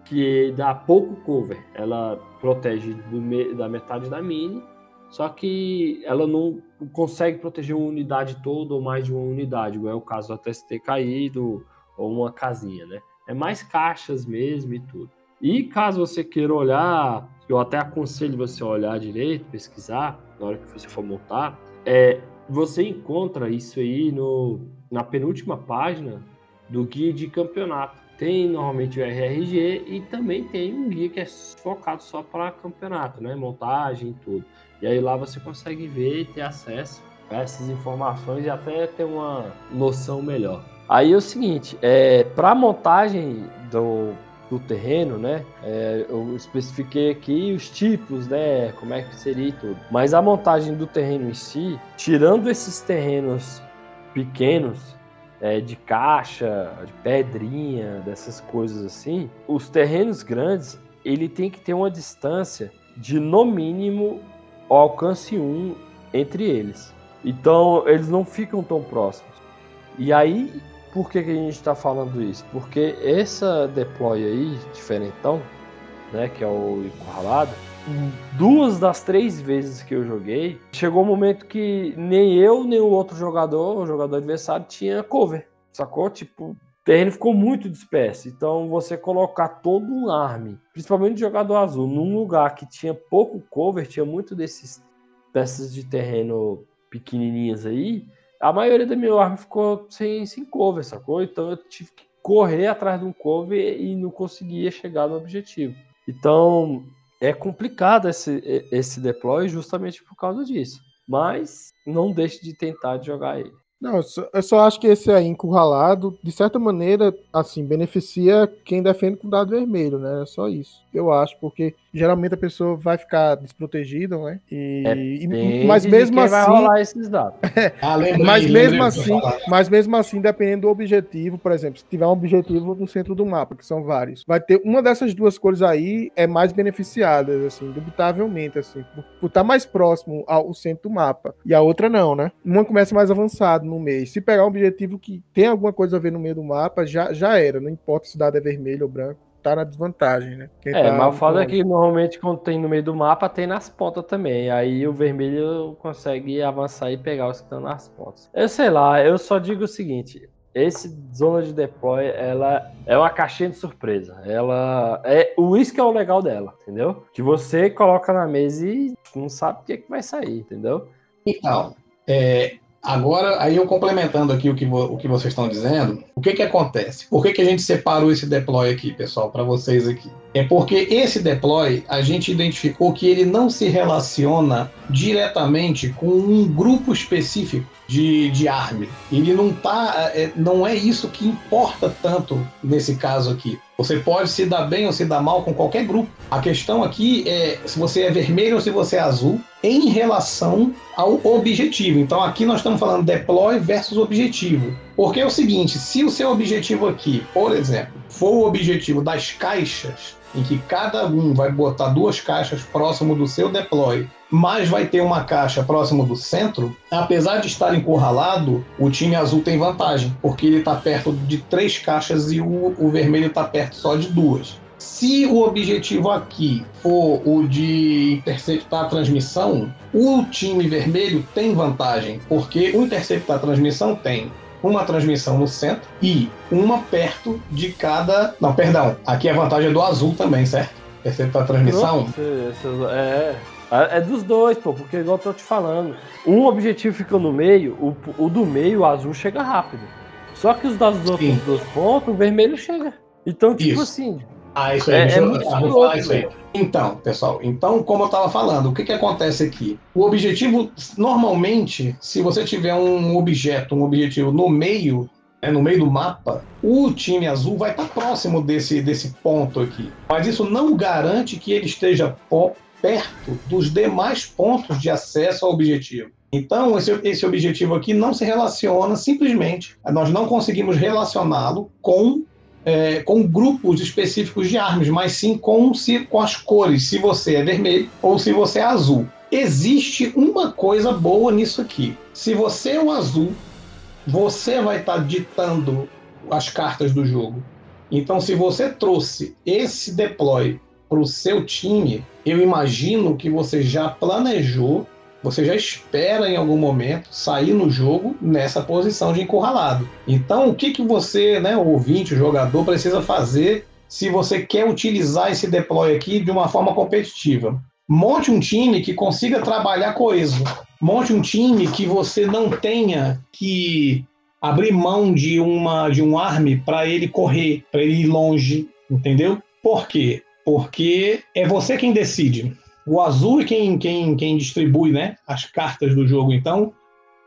que dá pouco cover. Ela protege do, da metade da mini, só que ela não consegue proteger uma unidade toda ou mais de uma unidade, igual é o caso do TST caído ou uma casinha, né? É mais caixas mesmo e tudo. E caso você queira olhar, eu até aconselho você olhar direito, pesquisar, na hora que você for montar, é, você encontra isso aí no, na penúltima página do guia de campeonato. Tem normalmente o RRG e também tem um guia que é focado só para campeonato, né? Montagem e tudo. E aí lá você consegue ver e ter acesso a essas informações e até ter uma noção melhor. Aí é o seguinte, é, para montagem do, do terreno, né? É, eu especifiquei aqui os tipos, né? Como é que seria e tudo. Mas a montagem do terreno em si, tirando esses terrenos pequenos, é, de caixa, de pedrinha, dessas coisas assim, os terrenos grandes, ele tem que ter uma distância de no mínimo alcance 1 entre eles. Então, eles não ficam tão próximos. E aí, por que, que a gente está falando isso? Porque essa deploy aí, diferentão, né, que é o encurralado, duas das três vezes que eu joguei, chegou um momento que nem eu, nem o outro jogador, o jogador adversário, tinha cover. Sacou? Tipo, terreno ficou muito disperso. Então, você colocar todo um arme, principalmente jogador azul, num lugar que tinha pouco cover, tinha muito desses peças de terreno pequenininhas aí, a maioria da minha arma ficou sem, sem cover, sacou? Então, eu tive que correr atrás de um cover e não conseguia chegar no objetivo. Então, é complicado esse, esse deploy justamente por causa disso. Mas não deixe de tentar jogar ele. Não, eu só, eu só, acho que esse aí encurralado, de certa maneira, assim, beneficia quem defende com dado vermelho, né? É só isso. Eu acho, porque geralmente a pessoa vai ficar desprotegida, né? E, é, e mas mesmo assim, vai rolar esses dados. ah, mas mesmo assim, mas mesmo assim, dependendo do objetivo, por exemplo, se tiver um objetivo no centro do mapa, que são vários, vai ter uma dessas duas cores aí é mais beneficiada, assim, dubitavelmente, assim, por, estar mais próximo ao centro do mapa. E a outra não, né? Uma começa mais avançado no meio. Se pegar um objetivo que tem alguma coisa a ver no meio do mapa, já, já era. Não importa se dado é vermelho ou branco, tá na desvantagem, né? Quem é, tá mas o foda é que normalmente quando tem no meio do mapa, tem nas pontas também. Aí o vermelho consegue avançar e pegar os que estão nas pontas. Eu sei lá, eu só digo o seguinte. Esse zona de deploy, ela é uma caixinha de surpresa. Ela é o isso que é o legal dela, entendeu? Que você coloca na mesa e não sabe o que, é que vai sair, entendeu? Então, é, Agora, aí eu complementando aqui o que, o que vocês estão dizendo, o que que acontece? Por que, que a gente separou esse deploy aqui, pessoal, para vocês aqui? É porque esse deploy, a gente identificou que ele não se relaciona diretamente com um grupo específico de, de arme. Ele não tá, é, não é isso que importa tanto nesse caso aqui. Você pode se dar bem ou se dar mal com qualquer grupo. A questão aqui é se você é vermelho ou se você é azul em relação ao objetivo. Então aqui nós estamos falando deploy versus objetivo. Porque é o seguinte, se o seu objetivo aqui, por exemplo, for o objetivo das caixas, em que cada um vai botar duas caixas próximo do seu deploy, mas vai ter uma caixa próximo do centro, apesar de estar encurralado, o time azul tem vantagem, porque ele está perto de três caixas e o, o vermelho está perto só de duas. Se o objetivo aqui for o de interceptar a transmissão, o time vermelho tem vantagem, porque o interceptar a transmissão tem uma transmissão no centro e uma perto de cada. Não, perdão. Aqui a vantagem é do azul também, certo? Exceto a transmissão. É, é dos dois, pô, porque igual eu tô te falando. Um objetivo fica no meio, o, o do meio, o azul, chega rápido. Só que os das outros dois pontos, o vermelho chega. Então, tipo Isso. assim, ah, isso aí, é, eu, é vou falar isso aí. Então, pessoal, então, como eu estava falando, o que, que acontece aqui? O objetivo, normalmente, se você tiver um objeto, um objetivo no meio, é, no meio do mapa, o time azul vai estar tá próximo desse, desse ponto aqui. Mas isso não garante que ele esteja perto dos demais pontos de acesso ao objetivo. Então, esse, esse objetivo aqui não se relaciona simplesmente, nós não conseguimos relacioná-lo com é, com grupos específicos de armas, mas sim com, se, com as cores, se você é vermelho ou se você é azul. Existe uma coisa boa nisso aqui. Se você é o azul, você vai estar tá ditando as cartas do jogo. Então, se você trouxe esse deploy para o seu time, eu imagino que você já planejou você já espera em algum momento sair no jogo nessa posição de encurralado. Então, o que, que você, né, o ouvinte, o jogador, precisa fazer se você quer utilizar esse deploy aqui de uma forma competitiva? Monte um time que consiga trabalhar coeso. Monte um time que você não tenha que abrir mão de uma de um arme para ele correr, para ele ir longe, entendeu? Por quê? Porque é você quem decide. O azul é quem, quem, quem distribui né, as cartas do jogo. Então,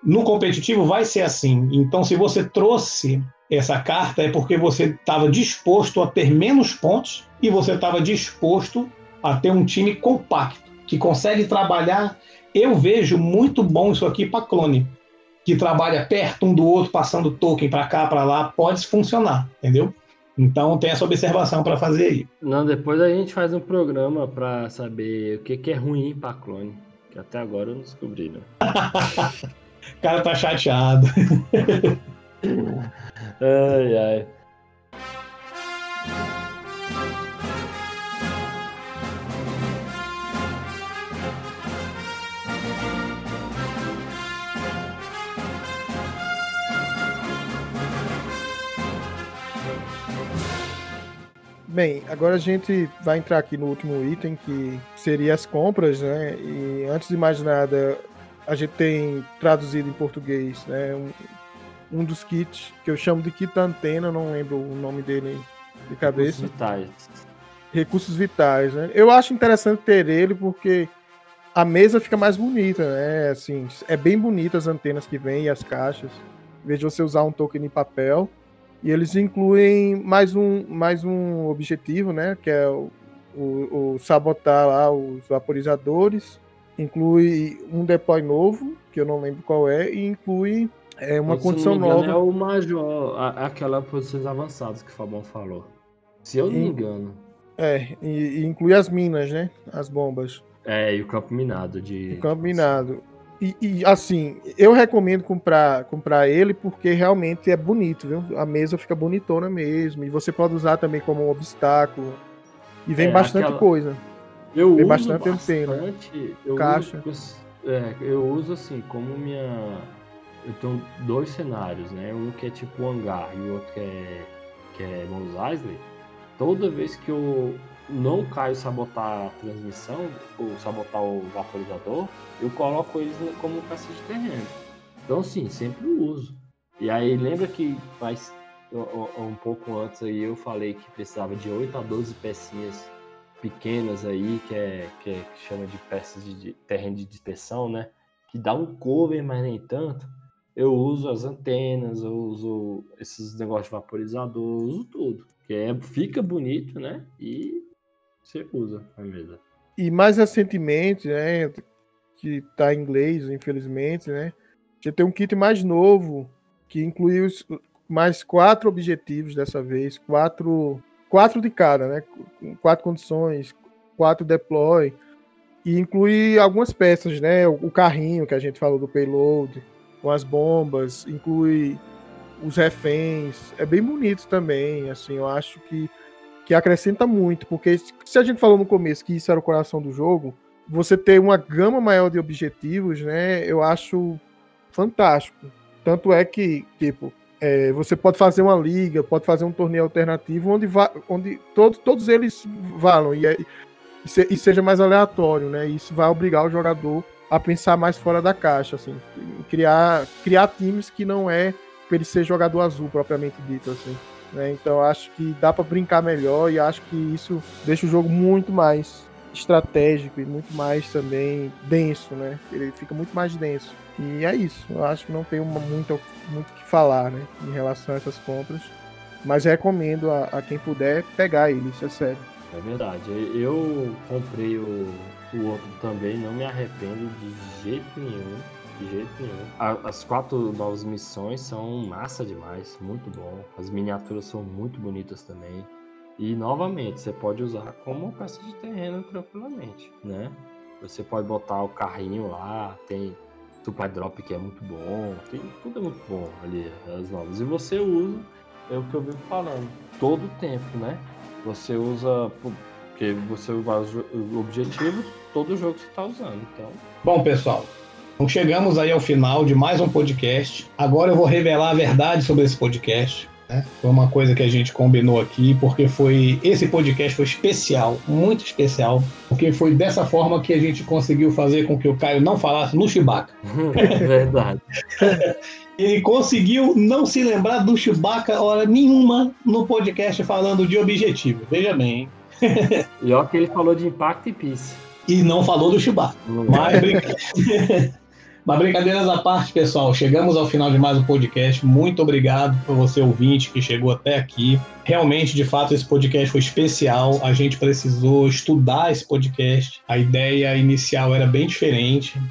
no competitivo vai ser assim. Então, se você trouxe essa carta, é porque você estava disposto a ter menos pontos e você estava disposto a ter um time compacto, que consegue trabalhar. Eu vejo muito bom isso aqui para clone, que trabalha perto um do outro, passando token para cá, para lá, pode funcionar, entendeu? Então tem essa observação para fazer aí. Não, depois a gente faz um programa para saber o que, que é ruim para clone, que até agora eu não descobri, né? o cara tá chateado. ai, ai. Bem, agora a gente vai entrar aqui no último item, que seria as compras, né? E antes de mais nada, a gente tem traduzido em português, né? Um, um dos kits, que eu chamo de kit antena, não lembro o nome dele de cabeça. Recursos vitais. Recursos vitais, né? Eu acho interessante ter ele porque a mesa fica mais bonita, né? Assim, é bem bonita as antenas que vêm e as caixas. Em vez de você usar um token em papel, e eles incluem mais um, mais um objetivo, né? Que é o, o, o sabotar lá os vaporizadores. Inclui um deploy novo, que eu não lembro qual é, e inclui é, uma condição nova. É o Major, a, aquela posições avançadas que o Fabão falou. Se eu não me engano. É, e, e, inclui as minas, né? As bombas. É, e o campo minado de. O campo minado. E, e, assim, eu recomendo comprar, comprar ele porque realmente é bonito, viu? A mesa fica bonitona mesmo. E você pode usar também como um obstáculo. E vem é, bastante aquela... coisa. Eu vem uso bastante, bastante antena. Eu Caixa. Uso, é, eu uso assim, como minha. Eu tenho dois cenários, né? Um que é tipo um hangar e o outro que é, que é Mos Eisley. Toda vez que eu não caio sabotar a transmissão, ou sabotar o vaporizador, eu coloco eles como peça de terreno. Então, sim, sempre uso. E aí, lembra que faz um pouco antes aí eu falei que precisava de 8 a 12 pecinhas pequenas aí, que é que, é, que chama de peças de, de terreno de dispersão, né? Que dá um cover, mas nem tanto. Eu uso as antenas, eu uso esses negócios de vaporizador, uso tudo. Que é, fica bonito, né? E você usa a mesa. E mais recentemente, né, que tá em inglês, infelizmente, né, já tem um kit mais novo que inclui os, mais quatro objetivos dessa vez, quatro, quatro de cada, né, quatro condições, quatro deploy e inclui algumas peças, né, o, o carrinho que a gente falou do payload, com as bombas, inclui os reféns, é bem bonito também, assim, eu acho que que acrescenta muito, porque se a gente falou no começo que isso era o coração do jogo, você ter uma gama maior de objetivos, né, eu acho fantástico. Tanto é que, tipo, é, você pode fazer uma liga, pode fazer um torneio alternativo onde, onde todos, todos eles valem e, é, e, se, e, seja mais aleatório, né? Isso vai obrigar o jogador a pensar mais fora da caixa, assim, criar, criar times que não é para ele ser jogador azul propriamente dito, assim. Né? Então acho que dá para brincar melhor e acho que isso deixa o jogo muito mais estratégico e muito mais também denso, né? Ele fica muito mais denso. E é isso. Eu acho que não tem muito muito que falar, né, em relação a essas compras. Mas recomendo a, a quem puder pegar ele, isso é sério. É verdade. Eu comprei o, o outro também, não me arrependo de jeito nenhum. De jeito nenhum. As quatro novas missões são massa demais, muito bom. As miniaturas são muito bonitas também. E novamente, você pode usar como peça de terreno tranquilamente, né? Você pode botar o carrinho lá, tem supply drop que é muito bom, tem tudo é muito bom ali, as novas. E você usa, é o que eu vivo falando, todo o tempo, né? Você usa, porque você usa o objetivo, todo jogo que você está usando, então... Bom, pessoal, Então chegamos aí ao final de mais um podcast. Agora eu vou revelar a verdade sobre esse podcast. Né? Foi uma coisa que a gente combinou aqui, porque foi esse podcast foi especial, muito especial, porque foi dessa forma que a gente conseguiu fazer com que o Caio não falasse no Chewbacca. Verdade. Ele conseguiu não se lembrar do Chewbacca hora nenhuma no podcast falando de objetivo. Veja bem, hein? e ó que ele falou de Impact e Peace. E não falou do Chewbacca. Mas, Mas brincadeiras à parte, pessoal, chegamos ao final de mais um podcast. Muito obrigado por você ouvinte que chegou até aqui. Realmente, de fato, esse podcast foi especial. A gente precisou estudar esse podcast. A ideia inicial era bem diferente.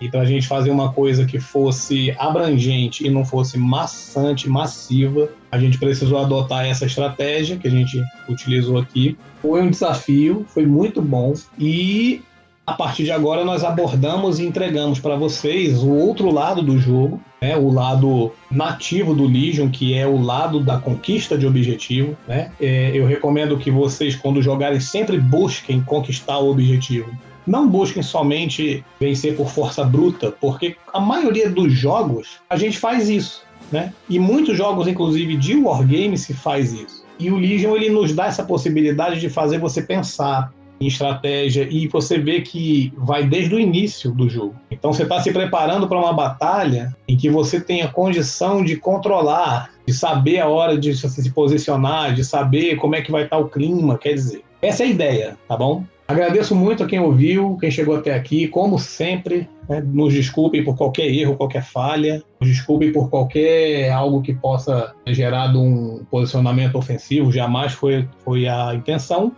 E para a gente fazer uma coisa que fosse abrangente e não fosse maçante, massiva, a gente precisou adotar essa estratégia que a gente utilizou aqui. Foi um desafio, foi muito bom. E a partir de agora nós abordamos e entregamos para vocês o outro lado do jogo, né, o lado nativo do Legion, que é o lado da conquista de objetivo. Né? É, eu recomendo que vocês, quando jogarem, sempre busquem conquistar o objetivo. Não busquem somente vencer por força bruta, porque a maioria dos jogos a gente faz isso. Né? E muitos jogos, inclusive de wargame, se faz isso. E o Legion ele nos dá essa possibilidade de fazer você pensar, em estratégia e você vê que vai desde o início do jogo. Então você está se preparando para uma batalha em que você tem a condição de controlar, de saber a hora de se posicionar, de saber como é que vai estar tá o clima, quer dizer. Essa é a ideia, tá bom? Agradeço muito a quem ouviu, quem chegou até aqui. Como sempre, né, nos desculpem por qualquer erro, qualquer falha. Nos desculpem por qualquer algo que possa ter gerado um posicionamento ofensivo. Jamais foi, foi a intenção.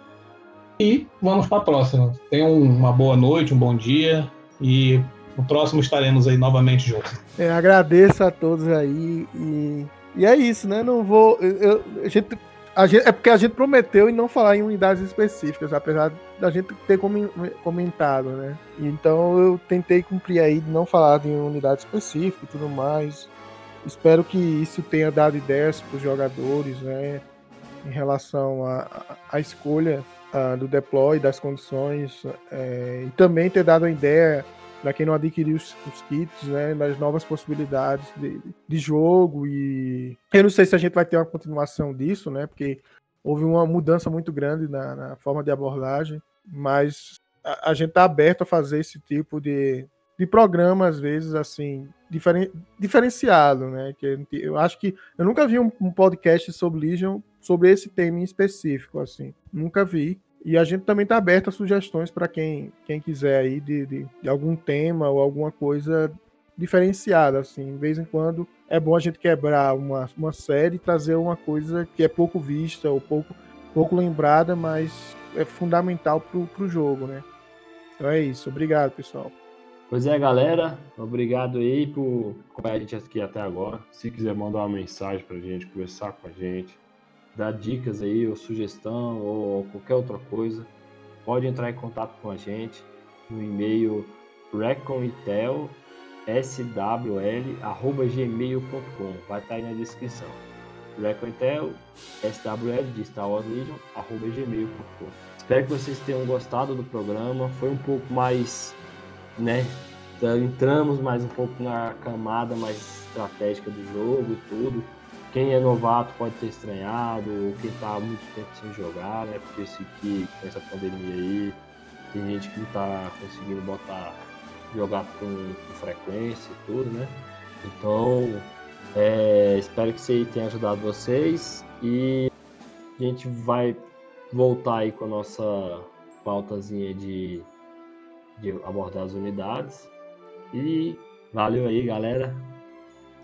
E vamos para a próxima. Tenham uma boa noite, um bom dia e no próximo estaremos aí novamente juntos. É, agradeço a todos aí e, e é isso, né? Não vou. Eu, a gente, a gente, é porque a gente prometeu em não falar em unidades específicas, apesar da gente ter comentado, né? Então eu tentei cumprir aí de não falar em unidade específica e tudo mais. Espero que isso tenha dado ideias para os jogadores, né? Em relação à escolha uh, do deploy, das condições, é, e também ter dado a ideia para quem não adquiriu os, os, kits, né, das novas possibilidades de, de jogo e eu não sei se a gente vai ter uma continuação disso, né, porque houve uma mudança muito grande na, na forma de abordagem, mas a, a gente está aberto a fazer esse tipo de, de programa, às vezes, assim, diferen, diferenciado, né, que eu acho que eu nunca vi um, um podcast sobre Legion sobre esse tema em específico, assim. Nunca vi. E a gente também está aberto a sugestões para quem, quem quiser aí de, de, de, algum tema ou alguma coisa diferenciada, assim. De vez em quando é bom a gente quebrar uma, uma série e trazer uma coisa que é pouco vista ou pouco, pouco lembrada, mas é fundamental para o jogo, né? Então é isso. Obrigado, pessoal. Pois é, galera. Obrigado aí por acompanhar a gente aqui até agora. Se quiser mandar uma mensagem para a gente, conversar com a gente, dar dicas aí, ou sugestão, ou qualquer outra coisa, pode entrar em contato com a gente no e-mail reconitel.swl.gmail.com vai estar aí na descrição. Gmail.com. Espero que vocês tenham gostado do programa. Foi um pouco mais, né? Entramos mais um pouco na camada mais estratégica do jogo e tudo quem é novato pode ter estranhado, ou quem está há muito tempo sem jogar, né? Porque esse que com essa pandemia aí, tem gente que não está conseguindo botar, jogar com, com, frequência e tudo, né? Então, é, espero que isso aí tenha ajudado vocês e a gente vai voltar aí com a nossa pautazinha de, de abordar as unidades. E valeu aí, galera.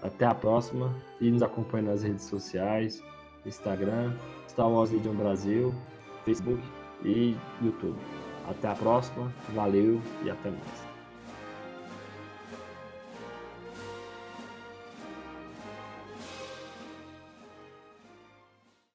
Até a próxima e nos acompanhe nas redes sociais, Instagram, Star Wars Legion Brasil, Facebook e YouTube. Até a próxima, valeu e até mais.